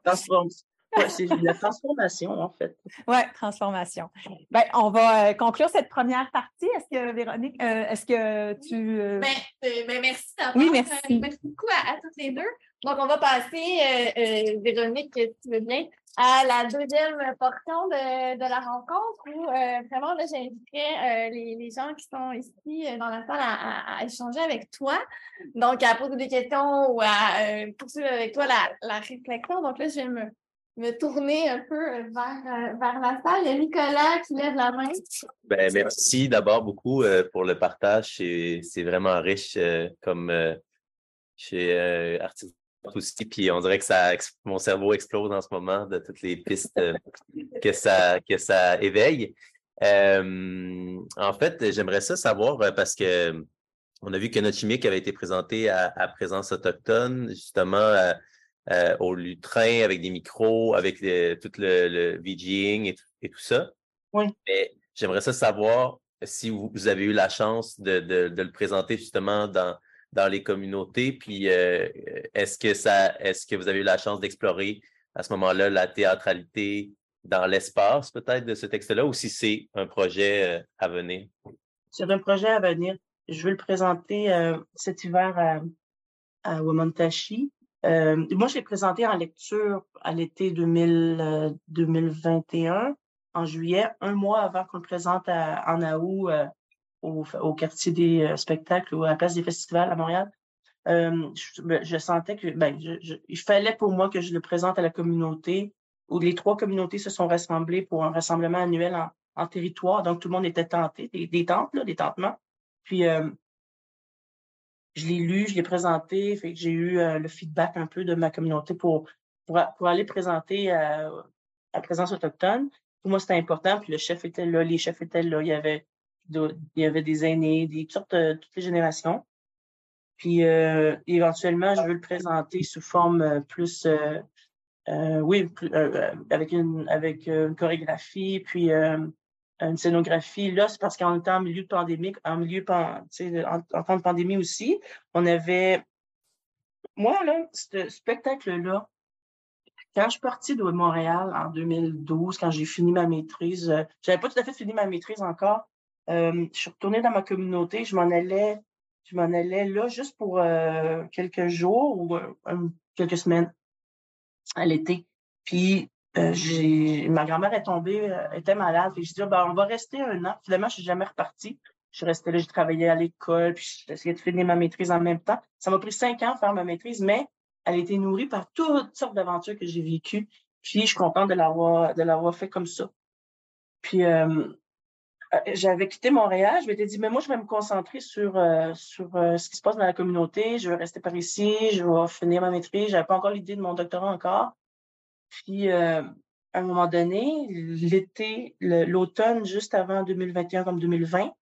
c'est la transformation, en fait. Oui, transformation. Ben, on va conclure cette première partie. Est-ce que, Véronique, est-ce que tu. Ben, ben, merci d'avoir. Oui, merci. merci beaucoup à, à, toutes les deux. Donc, on va passer, Véronique, si tu veux bien, à la deuxième portion de, de la rencontre où euh, vraiment là, j'inviterai euh, les, les, gens qui sont ici euh, dans la salle à, échanger avec toi. Donc, à poser des questions ou à poursuivre avec toi la, la, réflexion. Donc là, je vais me, me tourner un peu vers, vers la salle. Il y a Nicolas qui lève la main. Ben, merci d'abord beaucoup pour le partage. C'est vraiment riche comme chez Artiste aussi, puis on dirait que ça, mon cerveau explose en ce moment de toutes les pistes euh, que ça, que ça éveille. Euh, en fait, j'aimerais ça savoir euh, parce que on a vu que notre chimique avait été présenté à, présence autochtone, justement au lutrin avec des micros, avec tout le, le VGing et, tout ça. Oui. Mais j'aimerais ça savoir si vous, avez eu la chance de, de le présenter justement dans dans les communautés. Puis euh, est-ce que ça est-ce que vous avez eu la chance d'explorer à ce moment-là la théâtralité dans l'espace peut-être de ce texte-là ou si c'est un projet euh, à venir? C'est un projet à venir. Je vais le présenter euh, cet hiver à, à moi, je l'ai présenté en lecture à l'été 2021, en juillet, un mois avant qu'on le présente en août au, quartier des euh, spectacles ou à la place des festivals à Montréal. Euh, je, sentais que ben, il fallait pour moi que je le présente à la communauté, où les trois communautés se sont rassemblées pour un rassemblement annuel en, territoire. Donc, tout le monde était tenté, des, des tentes, là, des tentements. Puis, euh, je l'ai lu, je l'ai présenté, fait que j'ai eu le feedback un peu de ma communauté pour, pour, pour aller présenter à, à présence autochtone. Pour moi, c'était important. Puis le chef était là, les chefs étaient là. Il y avait il y avait des aînés, des, toutes, les générations. Puis euh, éventuellement, je veux le présenter sous forme plus, oui, avec, une, avec une chorégraphie, puis une scénographie. Là, c'est parce qu'en temps en milieu de pandémie, en milieu en, temps de pandémie aussi, on avait. Moi, là, ce spectacle-là, quand je suis partie de Montréal en 2012, quand j'ai fini ma maîtrise, euh, j'avais pas tout à fait fini ma maîtrise encore. Euh, je suis retournée dans ma communauté, je m'en allais, je m'en allais là juste pour euh, quelques jours ou quelques semaines à l'été. Puis euh, ma grand-mère est tombée, euh, était malade. Puis j'ai dit, ben, on va rester un an. Finalement, je suis jamais repartie. Je suis restée là, j'ai travaillé à l'école, puis j'ai essayé de finir ma maîtrise en même temps. Ça m'a pris cinq ans de faire ma maîtrise, mais elle a été nourrie par toutes sortes d'aventures que j'ai vécues. Puis je suis contente de l'avoir, de l'avoir fait comme ça. Puis euh, j'avais quitté Montréal, je m'étais dit, mais moi, je vais me concentrer sur, sur ce qui se passe dans la communauté. Je vais rester par ici, je vais finir ma maîtrise. J'avais pas encore l'idée de mon doctorat encore. Puis, euh, à un moment donné, l'été, l'automne, juste avant 2021 comme 2020,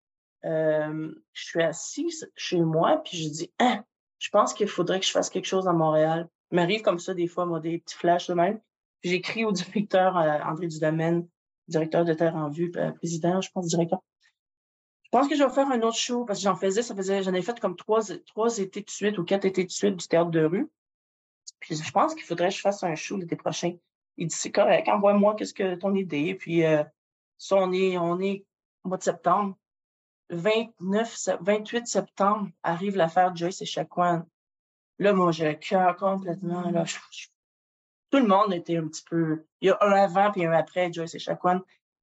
euh, je suis assise chez moi, puis je dis, ah, je pense qu'il faudrait que je fasse quelque chose à Montréal. Il m'arrive comme ça des fois, moi, des petits flashs de même. J'écris au directeur euh, André Dudamène, directeur de Terre en Vue, président, je pense, directeur. Je pense que je vais faire un autre show parce que j'en faisais, ça faisait, j'en ai fait comme trois, trois étés de suite ou quatre étés de suite du théâtre de rue. Puis je pense qu'il faudrait que je fasse un show l'été prochain. Il dit c'est correct, envoie-moi qu'est-ce que ton idée. Puis euh, ça, on est, on est au mois de septembre. 29, 28 septembre arrive l'affaire Joyce et Chacoan. Là, moi, j'ai le cœur complètement. Là, tout le monde était un petit peu. Il y a un avant puis un après Joyce et Chacoan.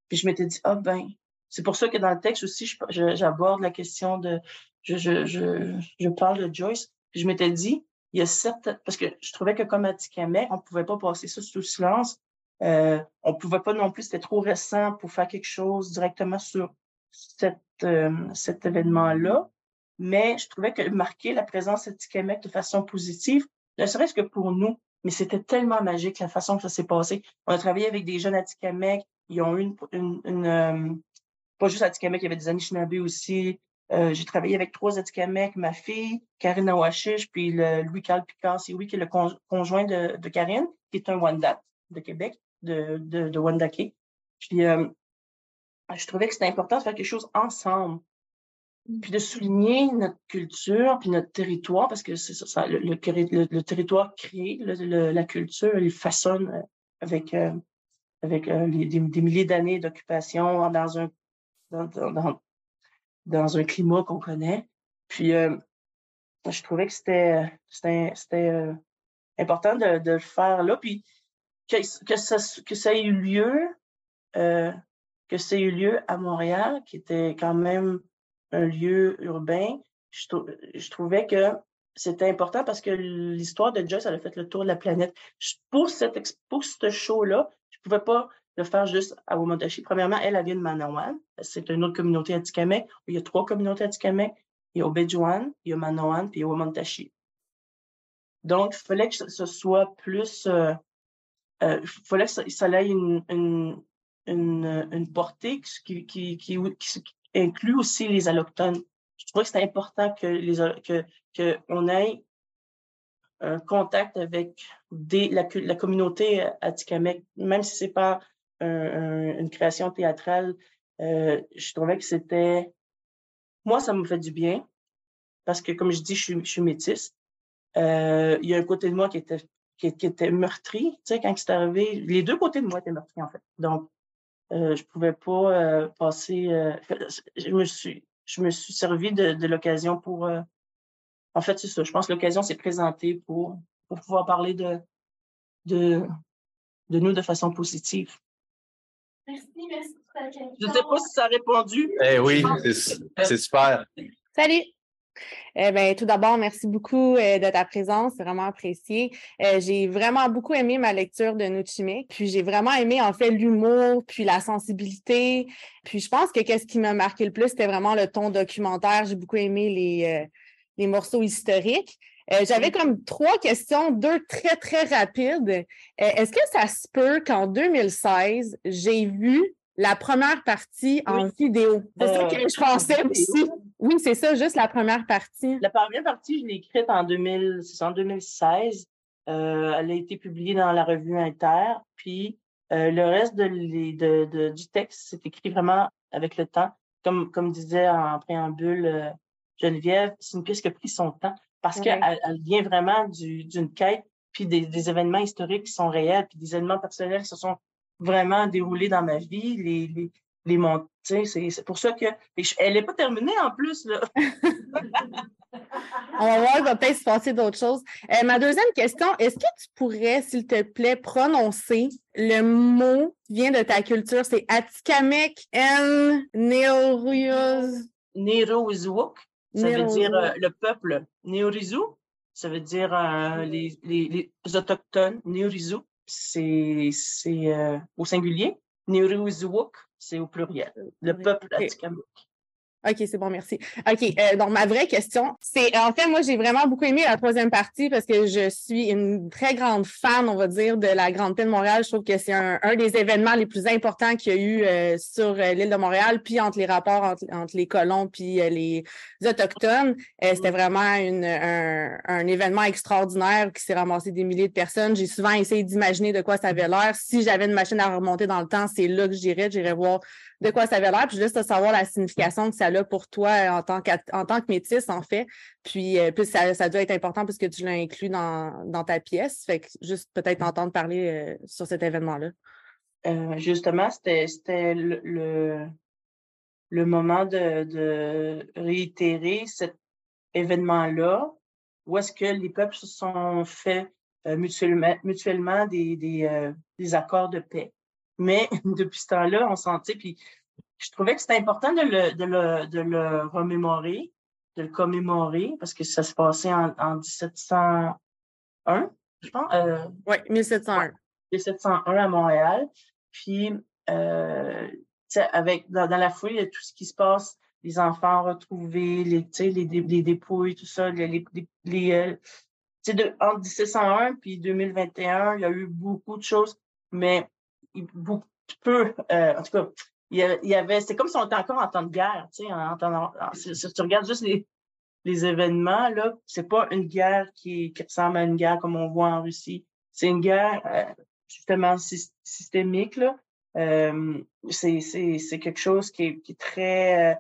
Puis je m'étais dit, ah ben, c'est pour ça que dans le texte aussi, j'aborde la question de. Je, je, parle de Joyce. Puis je m'étais dit, il y a certaines, parce que je trouvais que comme Atikamek, on pouvait pas passer ça sous silence. Euh, on pouvait pas non plus, c'était trop récent pour faire quelque chose directement sur cette, euh, cet événement-là. Mais je trouvais que marquer la présence Atikamek de façon positive, ne serait-ce que pour nous, mais c'était tellement magique la façon que ça s'est passé. On a travaillé avec des jeunes Atikamek, ils ont eu une, euh, pas juste Atikamek, il y avait des Anishinaabe aussi, euh, j'ai travaillé avec trois Atikamekw, ma fille, Karine Awachish, puis le Louis-Carl Picard, c'est oui, qui est le conjoint de, Karine, qui est un Wanda de Québec, de, de, de. Puis euh, je trouvais que c'était important de faire quelque chose ensemble, puis de souligner notre culture, puis notre territoire, parce que c'est ça, le, territoire crée la culture, il façonne euh, avec, avec des, milliers d'années d'occupation dans un dans, un climat qu'on connaît. Puis, euh, je trouvais que c'était c'était euh, important de, le faire là. Puis, que, ça, que ça ait eu lieu, euh, que ça ait eu lieu à Montréal, qui était quand même un lieu urbain, je, trouvais que c'était important parce que l'histoire de Joyce, elle a fait le tour de la planète. Pour, cette, pour ce show-là, je pouvais pas de faire juste à Womontashi. Premièrement, elle, elle vient de Manawan. C'est une autre communauté Atikamek. Il y a trois communautés Atikamek. Il y a Obedjuan, il y a Manawan, puis il y a Womontashi. Donc, il fallait que ce soit plus... Euh, euh, il fallait que ça, ait une, une, une, portée qui, qui, inclut aussi les allochtones. Je trouvais que c'était important que les que, que on ait un contact avec la, la communauté Atikamek, même si c'est pas une création théâtrale, euh, je trouvais que c'était... Moi, ça me fait du bien parce que, comme je dis, je suis, je suis métisse. Euh, il y a un côté de moi qui était, qui, était meurtri, tu sais, quand c'est arrivé. Les deux côtés de moi étaient meurtris, en fait. Donc, euh, je pouvais pas euh, passer... Euh, je me suis je me suis servi de, de l'occasion pour... Euh, en fait, c'est ça. Je pense que l'occasion s'est présentée pour, pour pouvoir parler de, de, de nous de façon positive. Merci, merci pour ta question. Je ne sais pas si ça a répondu. Eh oui, c'est super. Salut! Eh bien, tout d'abord, merci beaucoup euh, de ta présence, c'est vraiment apprécié. Euh, j'ai vraiment beaucoup aimé ma lecture de Nuchimik, puis j'ai vraiment aimé en fait l'humour, puis la sensibilité. Puis je pense que qu'est-ce qui m'a marqué le plus, c'était vraiment le ton documentaire. J'ai beaucoup aimé les, euh, les morceaux historiques. J'avais comme trois questions, deux très, très rapides. Est-ce que ça se peut qu'en 2016, j'ai vu la première partie en vidéo. C'est ça Euh, que je pensais en aussi. Oui, c'est ça, juste la première partie. La première partie, je l'ai écrite en, 2000, c'est en 2016. Euh, elle a été publiée dans la revue Inter. Puis euh, le reste de, les- de- de- du texte, c'est écrit vraiment avec le temps. Comme, comme disait en préambule euh, Geneviève, c'est une pièce qui a pris son temps parce qu'elle elle vient vraiment du- d'une quête, puis des, des événements historiques qui sont réels, puis des événements personnels qui se sont vraiment déroulés dans ma vie. Les, les, les mont- tu sais, c'est c'est pour ça que. elle n'est pas terminée en plus, là. On va voir, il va peut-être se passer d'autres choses. Euh, ma deuxième question, est-ce que tu pourrais, s'il te plaît, prononcer le mot qui vient de ta culture? C'est Atikamek N. Neorios. Nerowizuok, ça veut dire euh, le peuple. Neorizu, ça veut dire euh, les, les, les autochtones. Neorizu, c'est euh, au singulier. Nerowizuok, c'est au pluriel. Le peuple ok. Atikamekw. OK, c'est bon, merci. OK, euh, donc ma vraie question, c'est en fait, moi, j'ai vraiment beaucoup aimé la troisième partie parce que je suis une très grande fan, on va dire, de la Grande Paix de Montréal. Je trouve que c'est un, un des événements les plus importants qu'il y a eu euh, sur euh, l'île de Montréal, puis entre les rapports entre, entre les colons puis euh, les Autochtones. Euh, C'était vraiment une, un, un événement extraordinaire qui s'est ramassé des milliers de personnes. J'ai souvent essayé d'imaginer de quoi ça avait l'air. Si j'avais une machine à remonter dans le temps, c'est là que j'irais. J'irais voir de quoi ça avait l'air, puis juste de savoir la signification que ça a pour toi euh, en tant, que métisse, en fait. Puis, euh, puis ça, doit être important parce que tu l'as inclus dans, dans ta pièce. Fait que juste peut-être entendre parler euh, sur cet événement-là. Euh, justement, c'était le, le, le moment de, de réitérer cet événement-là, où est-ce que les peuples se sont fait mutuellement, mutuellement des, des, des accords de paix? Mais depuis ce temps-là, on sentait, puis je trouvais que c'était important de le, de, le, de le remémorer, de le commémorer, parce que ça se passait en, en 1701, je pense. Euh, Oui, 1701. 1701 à Montréal. Puis, euh, tu sais, avec, dans, dans la foule, il y a tout ce qui se passe, les enfants retrouvés, les, tu sais, les, les dépouilles, tout ça, les, les, les, euh, tu sais, de, entre 1701 puis 2021, il y a eu beaucoup de choses, mais peu, euh, en tout cas, il y avait, c'est comme si on était encore en temps de guerre, tu sais, en, si, tu regardes juste les, les événements, là, c'est pas une guerre qui, ressemble à une guerre comme on voit en Russie. C'est une guerre, euh, justement sys- systémique là. Euh, c'est quelque chose qui est, très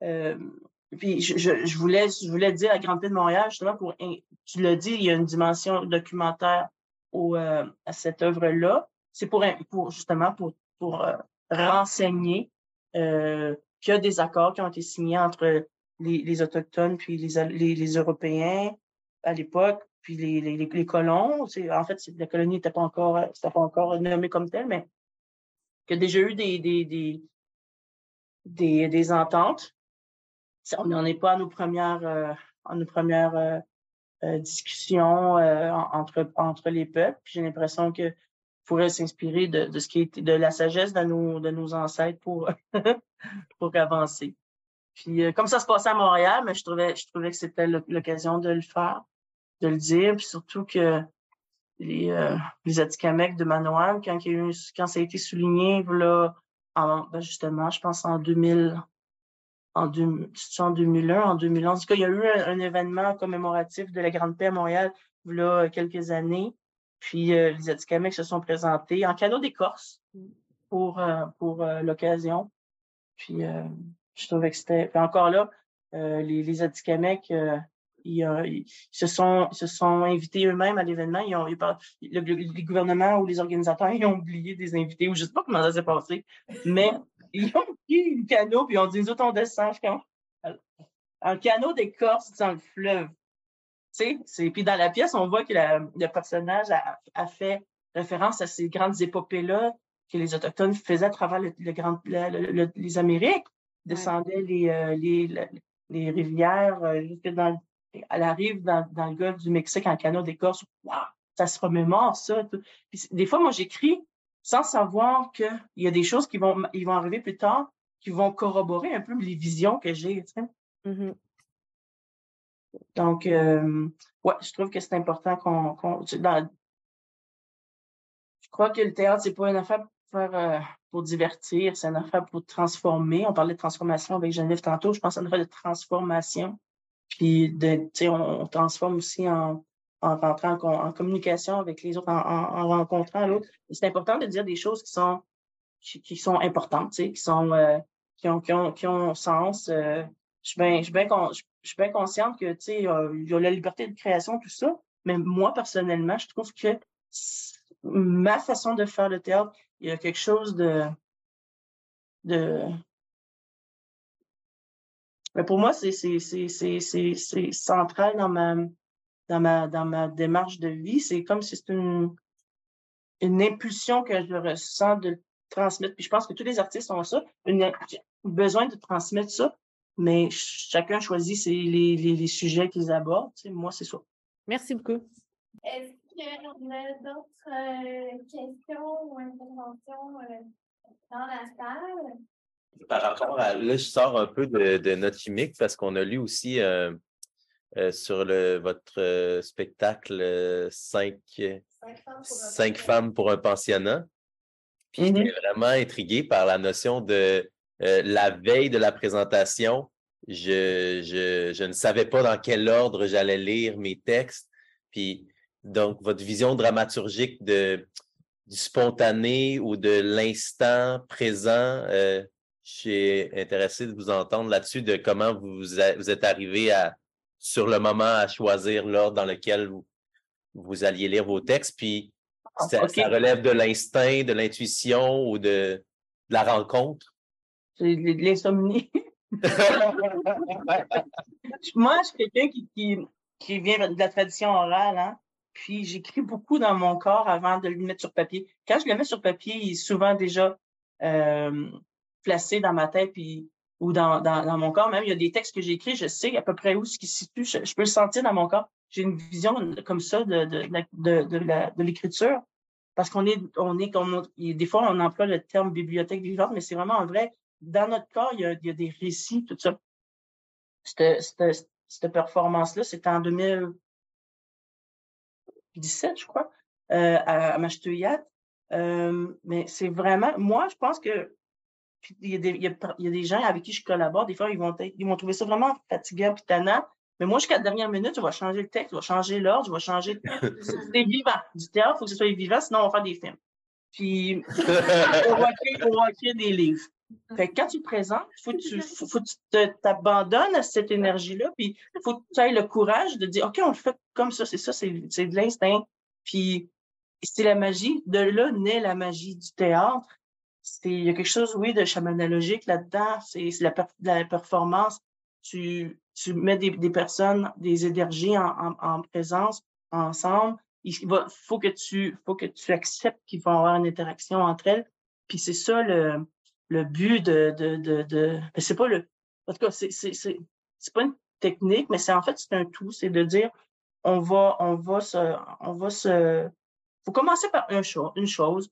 puis je, voulais je voulais dire à Grande Paix de Montréal justement pour tu l'as dit il y a une dimension documentaire au à cette œuvre là c'est pour pour justement pour pour euh, renseigner euh, qu'il y a des accords qui ont été signés entre les, les autochtones puis les, les les Européens à l'époque puis les, les, les, colons, c'est- en fait, la colonie n'était pas encore, pas encore nommée comme telle, mais qu'il y a déjà eu des, des, des, des, des ententes. On n'en est pas à nos premières, euh, à nos premières euh, euh, discussions euh, en- entre, entre les peuples. J'ai l'impression que pourrait s'inspirer de, de ce qui est de la sagesse de nos, de nos ancêtres pour, pour avancer. Puis euh, comme ça se passait à Montréal, mais je trouvais, je trouvais que c'était l'oc- l'occasion de le faire de le dire, puis surtout que les, euh, les de Manoam, quand, il y a eu, quand ça a été souligné, là, en, ben justement, je pense en 2000, en, deux, en 2001, en 2011. En tout cas, il y a eu un, un événement commémoratif de la Grande Paix à Montréal, là, quelques années. Puis euh, les Atikamekw se sont présentés en canot d'écorce pour, euh, pour euh, l'occasion. Puis euh, je trouvais que c'était. Puis encore là, euh, les, les Atikamekw, euh, ils, ils se sont ils se sont invités eux-mêmes à l'événement. Ils ont, ils le, le- les gouvernements ou les organisateurs, ils ont oublié des invités ou je sais pas comment ça s'est passé, mais ils ont pris le canot puis ils ont dit nous autres on descend un canot d'écorce dans le fleuve. Tu sais, c'est puis dans la pièce on voit que la- le personnage a, a fait référence à ces grandes épopées là que les autochtones faisaient à travers le, le grand le- le- le- les Amériques, descendaient les, euh, les, les les rivières euh, jusque dans elle arrive dans, dans le golfe du Mexique en canot d'écorce. Wow, ça se remémore, ça. Puis, des fois, moi, j'écris sans savoir qu'il y a des choses qui vont, ils vont arriver plus tard, qui vont corroborer un peu les visions que j'ai. sais. Donc, euh, ouais, je trouve que c'est important qu'on. je crois que le théâtre, c'est pas une affaire affaire euh, pour divertir, c'est une affaire pour transformer. On parlait de transformation avec Geneviève tantôt. Je pense que c'est une affaire de transformation. Puis, de, on, on transforme aussi en, en rentrant en, communication avec les autres, en, rencontrant l'autre. C'est important de dire des choses qui sont, qui, sont importantes, qui, sont, euh, qui, ont, qui, ont, qui ont sens. Euh, je suis bien, bien, consciente que, tu sais, il y a la liberté de création, tout ça. Mais moi, personnellement, je trouve que ma façon de faire le théâtre, il y a quelque chose de, de, mais pour moi, c'est central dans ma, dans ma, dans ma démarche de vie. C'est comme si c'était une, une impulsion que je ressens de transmettre. Puis je pense que tous les artistes ont ça, une, besoin de transmettre ça, mais chacun choisit les, les, les, sujets qu'ils abordent. moi, c'est ça. Merci beaucoup. Est-ce qu'il y a d'autres euh, questions ou interventions euh, dans la salle? Par rapport à, là, je sors un peu de, de notre chimique parce qu'on a lu aussi euh, euh, sur le, votre euh, spectacle euh, cinq, cinq, femmes, pour un pensionnat. Puis j'étais mm-hmm. vraiment intrigué par la notion de la veille de la présentation. Je, je, je, ne savais pas dans quel ordre j'allais lire mes textes. Puis donc, votre vision dramaturgique de, du spontané ou de l'instant présent, je suis intéressé de vous entendre là-dessus, de comment vous, vous êtes arrivé à, sur le moment à choisir l'ordre dans lequel vous, alliez lire vos textes. Puis ah, ça, relève de l'instinct, de l'intuition ou de, la rencontre? De l'insomnie. Moi, je suis quelqu'un qui, qui, vient de la tradition orale, hein? puis j'écris beaucoup dans mon corps avant de le mettre sur papier. Quand je le mets sur papier, il est souvent déjà euh, placé dans ma tête, puis ou dans, dans, dans, mon corps. Même, il y a des textes que j'ai écrits, je sais à peu près où ce qui se situe. Je, peux le sentir dans mon corps. J'ai une vision comme ça de, de, de, de l'écriture. Parce qu'on est, on est comme, des fois, on emploie le terme bibliothèque vivante, mais c'est vraiment vrai. Dans notre corps, il y a, des récits, tout ça. Cette, performance-là, c'était en 2017, je crois, euh, à, à Euh, mais c'est vraiment, moi, je pense que il y, a des, gens avec qui je collabore, des fois, ils vont, ils vont trouver ça vraiment fatigant puis tannant. Mais moi, jusqu'à la dernière minute, je vais changer le texte, je vais changer l'ordre, je vais changer. C'est vivant. Du théâtre, il faut que ce soit vivant, sinon on va faire des films. Puis, on va écrire, des livres. Fait que quand tu te présentes, faut que tu, faut, que tu t'abandonnes à cette énergie-là, puis faut que tu aies le courage de dire, OK, on le fait comme ça, c'est ça, c'est de l'instinct. Puis, c'est la magie. De là naît la magie du théâtre il y a quelque chose, oui, de chamanologique là-dedans. C'est la, performance. Tu, tu mets des, personnes, des énergies en, en, en présence, ensemble. Il va, faut que tu, faut que tu acceptes qu'il va y avoir une interaction entre elles. Puis c'est ça le, le but de, de, de, de c'est pas le, en tout cas, c'est, pas une technique, mais c'est en fait, c'est un tout. C'est de dire, on va, on va se, on va se, faut commencer par une chose, une chose,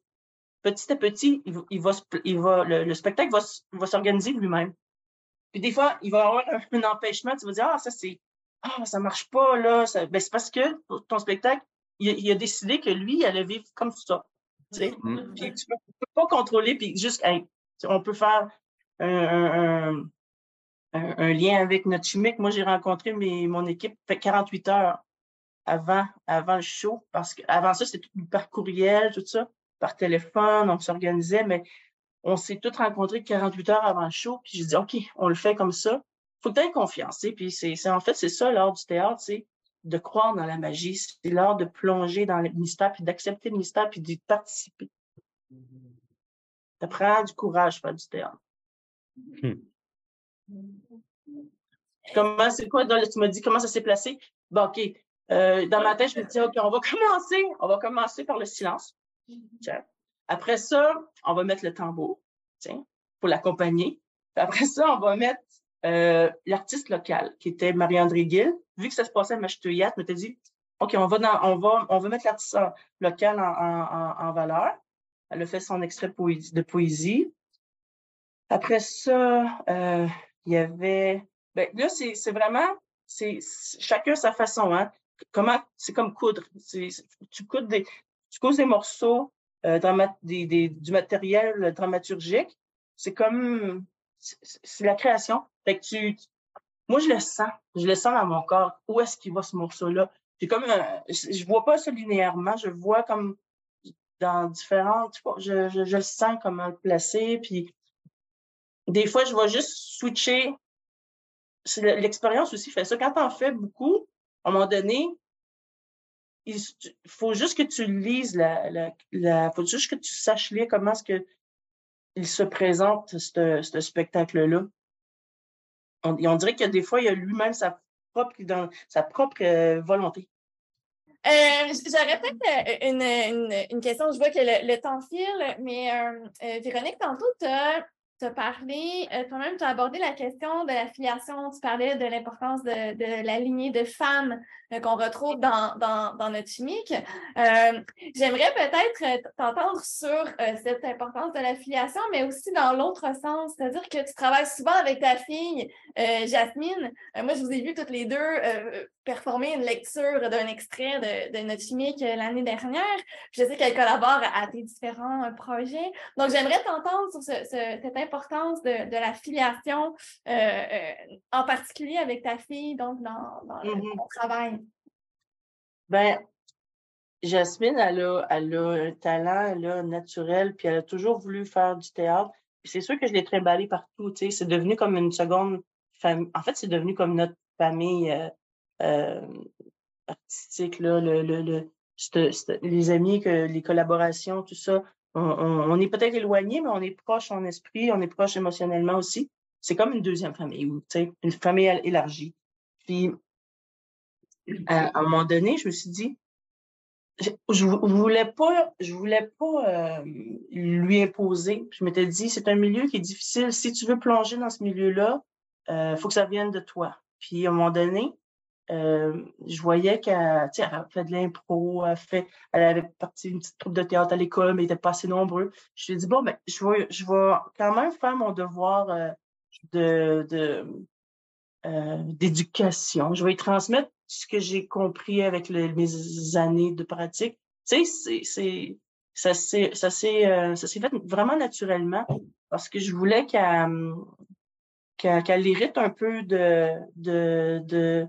petit à petit, il, il va, il va, le, spectacle va, va s'organiser lui-même. Puis des fois, il va y avoir un, empêchement. Tu vas dire, ah, ça, c'est, ah, ça marche pas, là. Ben, c'est parce que ton spectacle, il, a décidé que lui, il allait vivre comme ça. Tu sais? Mm-hmm. Puis tu peux, peux, pas contrôler, puis juste, on peut faire un, un, lien avec notre chimique. Moi, j'ai rencontré mes, mon équipe fait 48 heures avant, avant le show, parce qu'avant ça, c'était par courriel, tout ça par téléphone, on s'organisait, mais on s'est tous rencontrés 48 heures avant le show, puis j'ai dit, OK, on le fait comme ça. Faut que tu confiance, puis c'est, en fait, c'est ça l'art du théâtre, c'est de croire dans la magie, c'est l'art de plonger dans le mystère, puis d'accepter le mystère, puis d'y participer. Ça prend du courage faire du théâtre. Hmm. Comment, c'est quoi, tu m'as dit comment ça s'est placé? Bon, OK. Euh, dans ma tête, je me dis, OK, on va commencer, on va commencer par le silence. Après ça, on va mettre le tambour, tiens, pour l'accompagner. Après ça, on va mettre euh, l'artiste local, qui était Marie-André Gill. Vu que ça se passait à Machetouyat, me dit, OK, on va, on va, on va mettre l'artiste local en, en, en, valeur. Elle a fait son extrait de poésie. Après ça, euh, il y avait... Ben, là, c'est vraiment... c'est chacun sa façon. Hein? Comment... C'est comme coudre. Tu coudes des, tu des morceaux euh, du matériel dramaturgique. C'est comme, c'est la création. Fait que tu, moi, je le sens. Je le sens dans mon corps. Où est-ce qu'il va ce morceau-là? Comme, je vois pas ça linéairement. Je vois comme dans différentes, je, je, sens comment le placer. Puis des fois, je vais juste switcher. L'expérience aussi fait ça. Quand tu en fais beaucoup, à un moment donné, il faut juste que tu lises la, la, faut juste que tu saches lire comment est-ce que il se présente, ce, ce spectacle-là. On, on, dirait que des fois, il a lui-même sa propre, dans, sa propre euh, volonté. Euh, J'aurais peut-être euh, une, une, une, question. Je vois que le, le temps file, mais euh, euh Véronique, tantôt, tu as parlé, euh, toi-même, tu as abordé la question de la filiation, tu parlais de l'importance de, de, la lignée de femmes euh, qu'on retrouve dans, dans, dans, notre chimique. Euh, J'aimerais peut-être euh, t'entendre sur euh, cette importance de la filiation, mais aussi dans l'autre sens, c'est-à-dire que tu travailles souvent avec ta fille, Jasmine. moi, je vous ai vu toutes les deux performer une lecture d'un extrait de, de, notre chimique l'année dernière. Je sais qu'elle collabore à, tes différents projets. Donc, j'aimerais t'entendre sur ce, ce, cette importance de, de la filiation, en particulier avec ta fille, donc dans, dans mm -hmm. travail. Ben, Jasmine, elle a, elle a un talent elle a naturel, puis elle a toujours voulu faire du théâtre. c'est sûr que je l'ai trimballé partout. C'est devenu comme une seconde famille. En fait, c'est devenu comme notre famille euh, euh, artistique, là, le, le, le, les amis, que, les collaborations, tout ça. On, est peut-être éloigné, mais on est proche en esprit, on est proche émotionnellement aussi. C'est comme une deuxième famille, une famille élargie. Puis à, un moment donné, je me suis dit, je, je voulais pas, je voulais pas euh, lui imposer. Je m'étais dit, c'est un milieu qui est difficile. Si tu veux plonger dans ce milieu-là, il euh, faut que ça vienne de toi. Puis à un moment donné, euh, je voyais qu'elle elle fait de l'impro, elle, fait, elle avait parti une petite troupe de théâtre à l'école, mais elle n'était pas assez nombreux. Je lui ai dit, bon, ben, je vais, je vais quand même faire mon devoir euh, de, de euh, d'éducation. Je vais transmettre ce que j'ai compris avec mes années de pratique. Tu sais, c'est, ça s'est, ça s'est, euh, fait vraiment naturellement parce que je voulais qu'elle, qu'elle, hérite un peu de, de, de,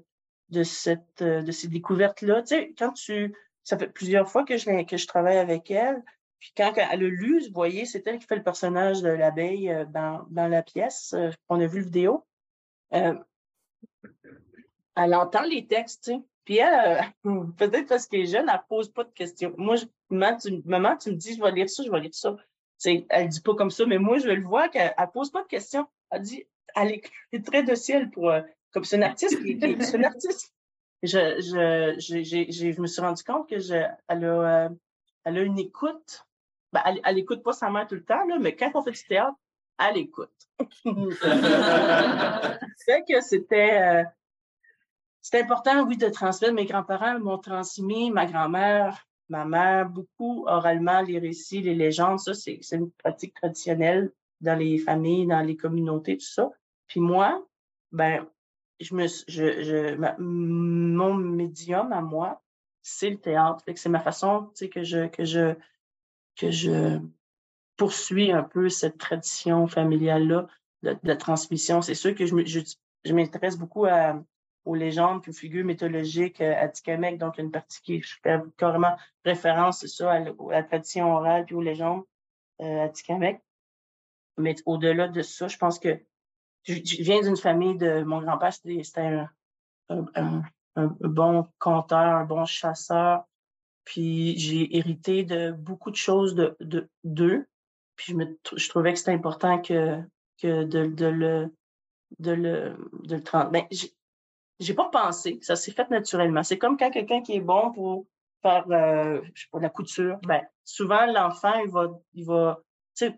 de cette, de ces découvertes-là. Tu sais, quand tu, ça fait plusieurs fois que je, que je travaille avec elle. Puis quand elle a lu, vous voyez, c'est elle qui fait le personnage de l'abeille euh, dans, dans la pièce. Euh, on a vu le vidéo. Euh, elle entend les textes. Puis elle, euh, peut-être parce qu'elle est jeune, elle pose pas de questions. Moi, maman, tu, me dis, je vais lire ça, je vais lire ça. sais, elle dit pas comme ça, mais moi, je le vois qu'elle elle pose pas de questions. Elle dit, elle est très docile pour, euh, comme c'est une artiste, c'est une artiste. Je, je, je, je, me suis rendu compte que elle a, euh, elle a une écoute. Ben, elle, elle écoute pas sa mère tout le temps, là, mais quand on fait du théâtre, elle écoute. fait que c'était, c'est important, oui, de transmettre. Mes grands-parents m'ont transmis, ma grand-mère, ma mère, beaucoup oralement, les récits, les légendes. Ça, c'est une pratique traditionnelle dans les familles, dans les communautés, tout ça. Puis moi, ben, je me, je, je, mon médium à moi, c'est le théâtre. C'est ma façon, tu sais, que je, que je, que je poursuis un peu cette tradition familiale-là de, de, transmission. C'est sûr que je, je, je m'intéresse beaucoup à, aux légendes, aux figures mythologiques euh, à Tikamek, donc une partie qui fait carrément référence, ça, à, la tradition orale puis aux légendes euh, à Tikamek. Mais au-delà de ça, je pense que je, viens d'une famille de mon grand-père, c'était un, un, un, un, bon conteur, un bon chasseur. Puis j'ai hérité de beaucoup de choses de d'eux. Puis je me je trouvais que c'était important que que de, de le de le de le ben, j'ai pas pensé, ça s'est fait naturellement. C'est comme quand quelqu'un qui est bon pour faire euh, je sais pas, la couture, ben souvent l'enfant il va il va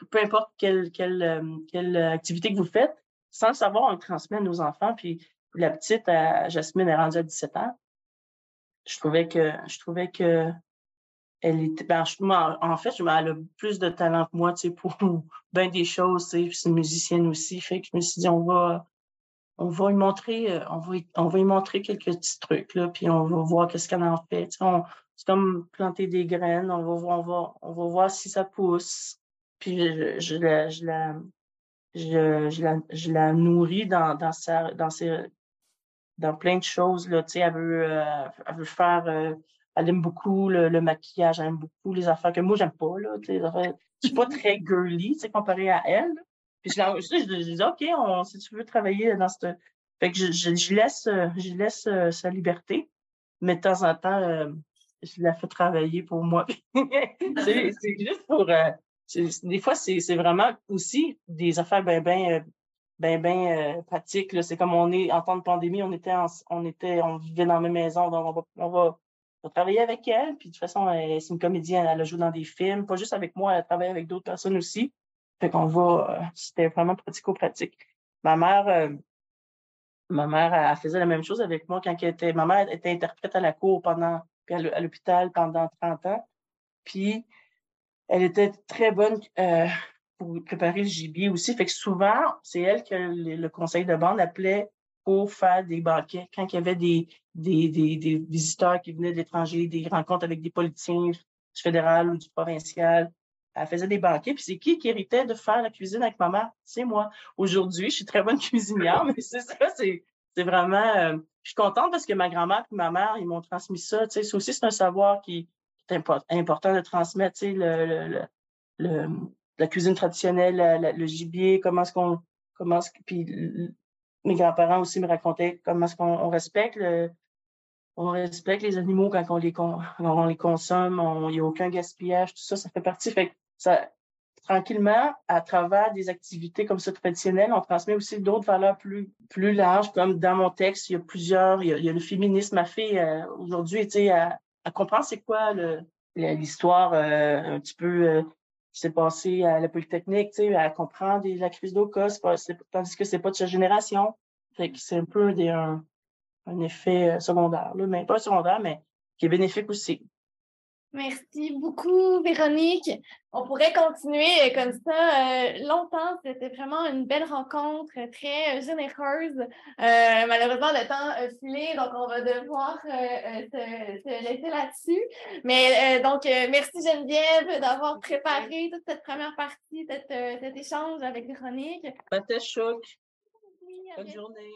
peu importe quelle quelle euh, quelle activité que vous faites, sans le savoir on le transmet à nos enfants puis la petite à Jasmine est rendue à 17 ans. Je trouvais que je trouvais que elle était ben, en fait, elle a plus de talent que moi, tu sais pour bien des choses, tu sais, c'est musicienne aussi, fait que je me suis dit on va on va lui montrer, euh, on va, on va lui montrer quelques petits trucs, là, puis on va voir qu'est-ce qu'elle en fait. C'est comme planter des graines. On va, on va, on va voir si ça pousse. Puis je, la, je, la, je, je, la, je la nourris dans, dans, sa, dans, ses, dans plein de choses. Là. Elle, veut, euh, elle veut faire. Euh, elle aime beaucoup le, le, maquillage, elle aime beaucoup les affaires que moi, j'aime pas. Là, je suis pas très girly comparé à elle. Puis je, je, je, dis, OK, on, si tu veux travailler dans cette. Fait que je, je, laisse, je laisse sa liberté, mais de temps en temps, je la fais travailler pour moi. c'est juste pour. Euh, des fois, c'est vraiment aussi des affaires bien, bien, ben, ben pratiques. C'est comme on est en temps de pandémie, on était, on était, on vivait dans la même maison, donc on va, on va, travailler avec elle. Puis de toute façon, c'est une comédienne, elle a joué dans des films, pas juste avec moi, elle a travaillé avec d'autres personnes aussi. Fait qu'on va, euh, c'était vraiment pratico-pratique. Ma mère, ma mère, elle faisait la même chose avec moi quand elle était, ma mère était interprète à la cour pendant puis à l'hôpital pendant 30 ans. Puis elle était très bonne euh, pour préparer le gibier aussi. Fait que souvent, c'est elle que le, conseil de bande appelait pour faire des banquets. Quand il y avait des, des, des, des visiteurs qui venaient de l'étranger, des rencontres avec des politiciens du fédéral ou du provincial, elle faisait des banquets. Puis c'est qui qui héritait de faire la cuisine avec ma mère? C'est moi. Aujourd'hui, je suis très bonne cuisinière, mais c'est ça, c'est vraiment... Euh, je suis contente parce que ma grand-mère et ma mère, ils m'ont transmis ça. Tu sais, aussi, c'est un savoir qui est important de transmettre, tu sais, le, le, la cuisine traditionnelle, le gibier, comment est-ce qu'on, comment est-ce mes grands-parents aussi me racontaient comment est-ce qu'on respecte le, on respecte les animaux quand on les, consomme, il n'y a aucun gaspillage, tout ça, ça fait partie. Fait tranquillement, à travers des activités comme ça traditionnelles, on transmet aussi d'autres valeurs plus, plus larges, comme dans mon texte, il y a plusieurs, il y a, le féminisme à fait euh, aujourd'hui, tu sais, à, comprendre c'est quoi l'histoire euh, un petit peu euh, qui s'est passé à la Polytechnique, tu sais, à comprendre la crise d'Oka, tandis que c'est pas de sa génération. Fait c'est un peu des, un, un effet secondaire, là, mais pas secondaire, mais qui est bénéfique aussi. Merci beaucoup, Véronique. On pourrait continuer comme ça euh, longtemps. C'était vraiment une belle rencontre, très généreuse. Euh, malheureusement, le temps a filé, donc on va devoir euh, te, laisser là-dessus. Mais donc, merci Geneviève d'avoir préparé toute cette première partie, cet échange avec Véronique. C'était choc. Bonne journée.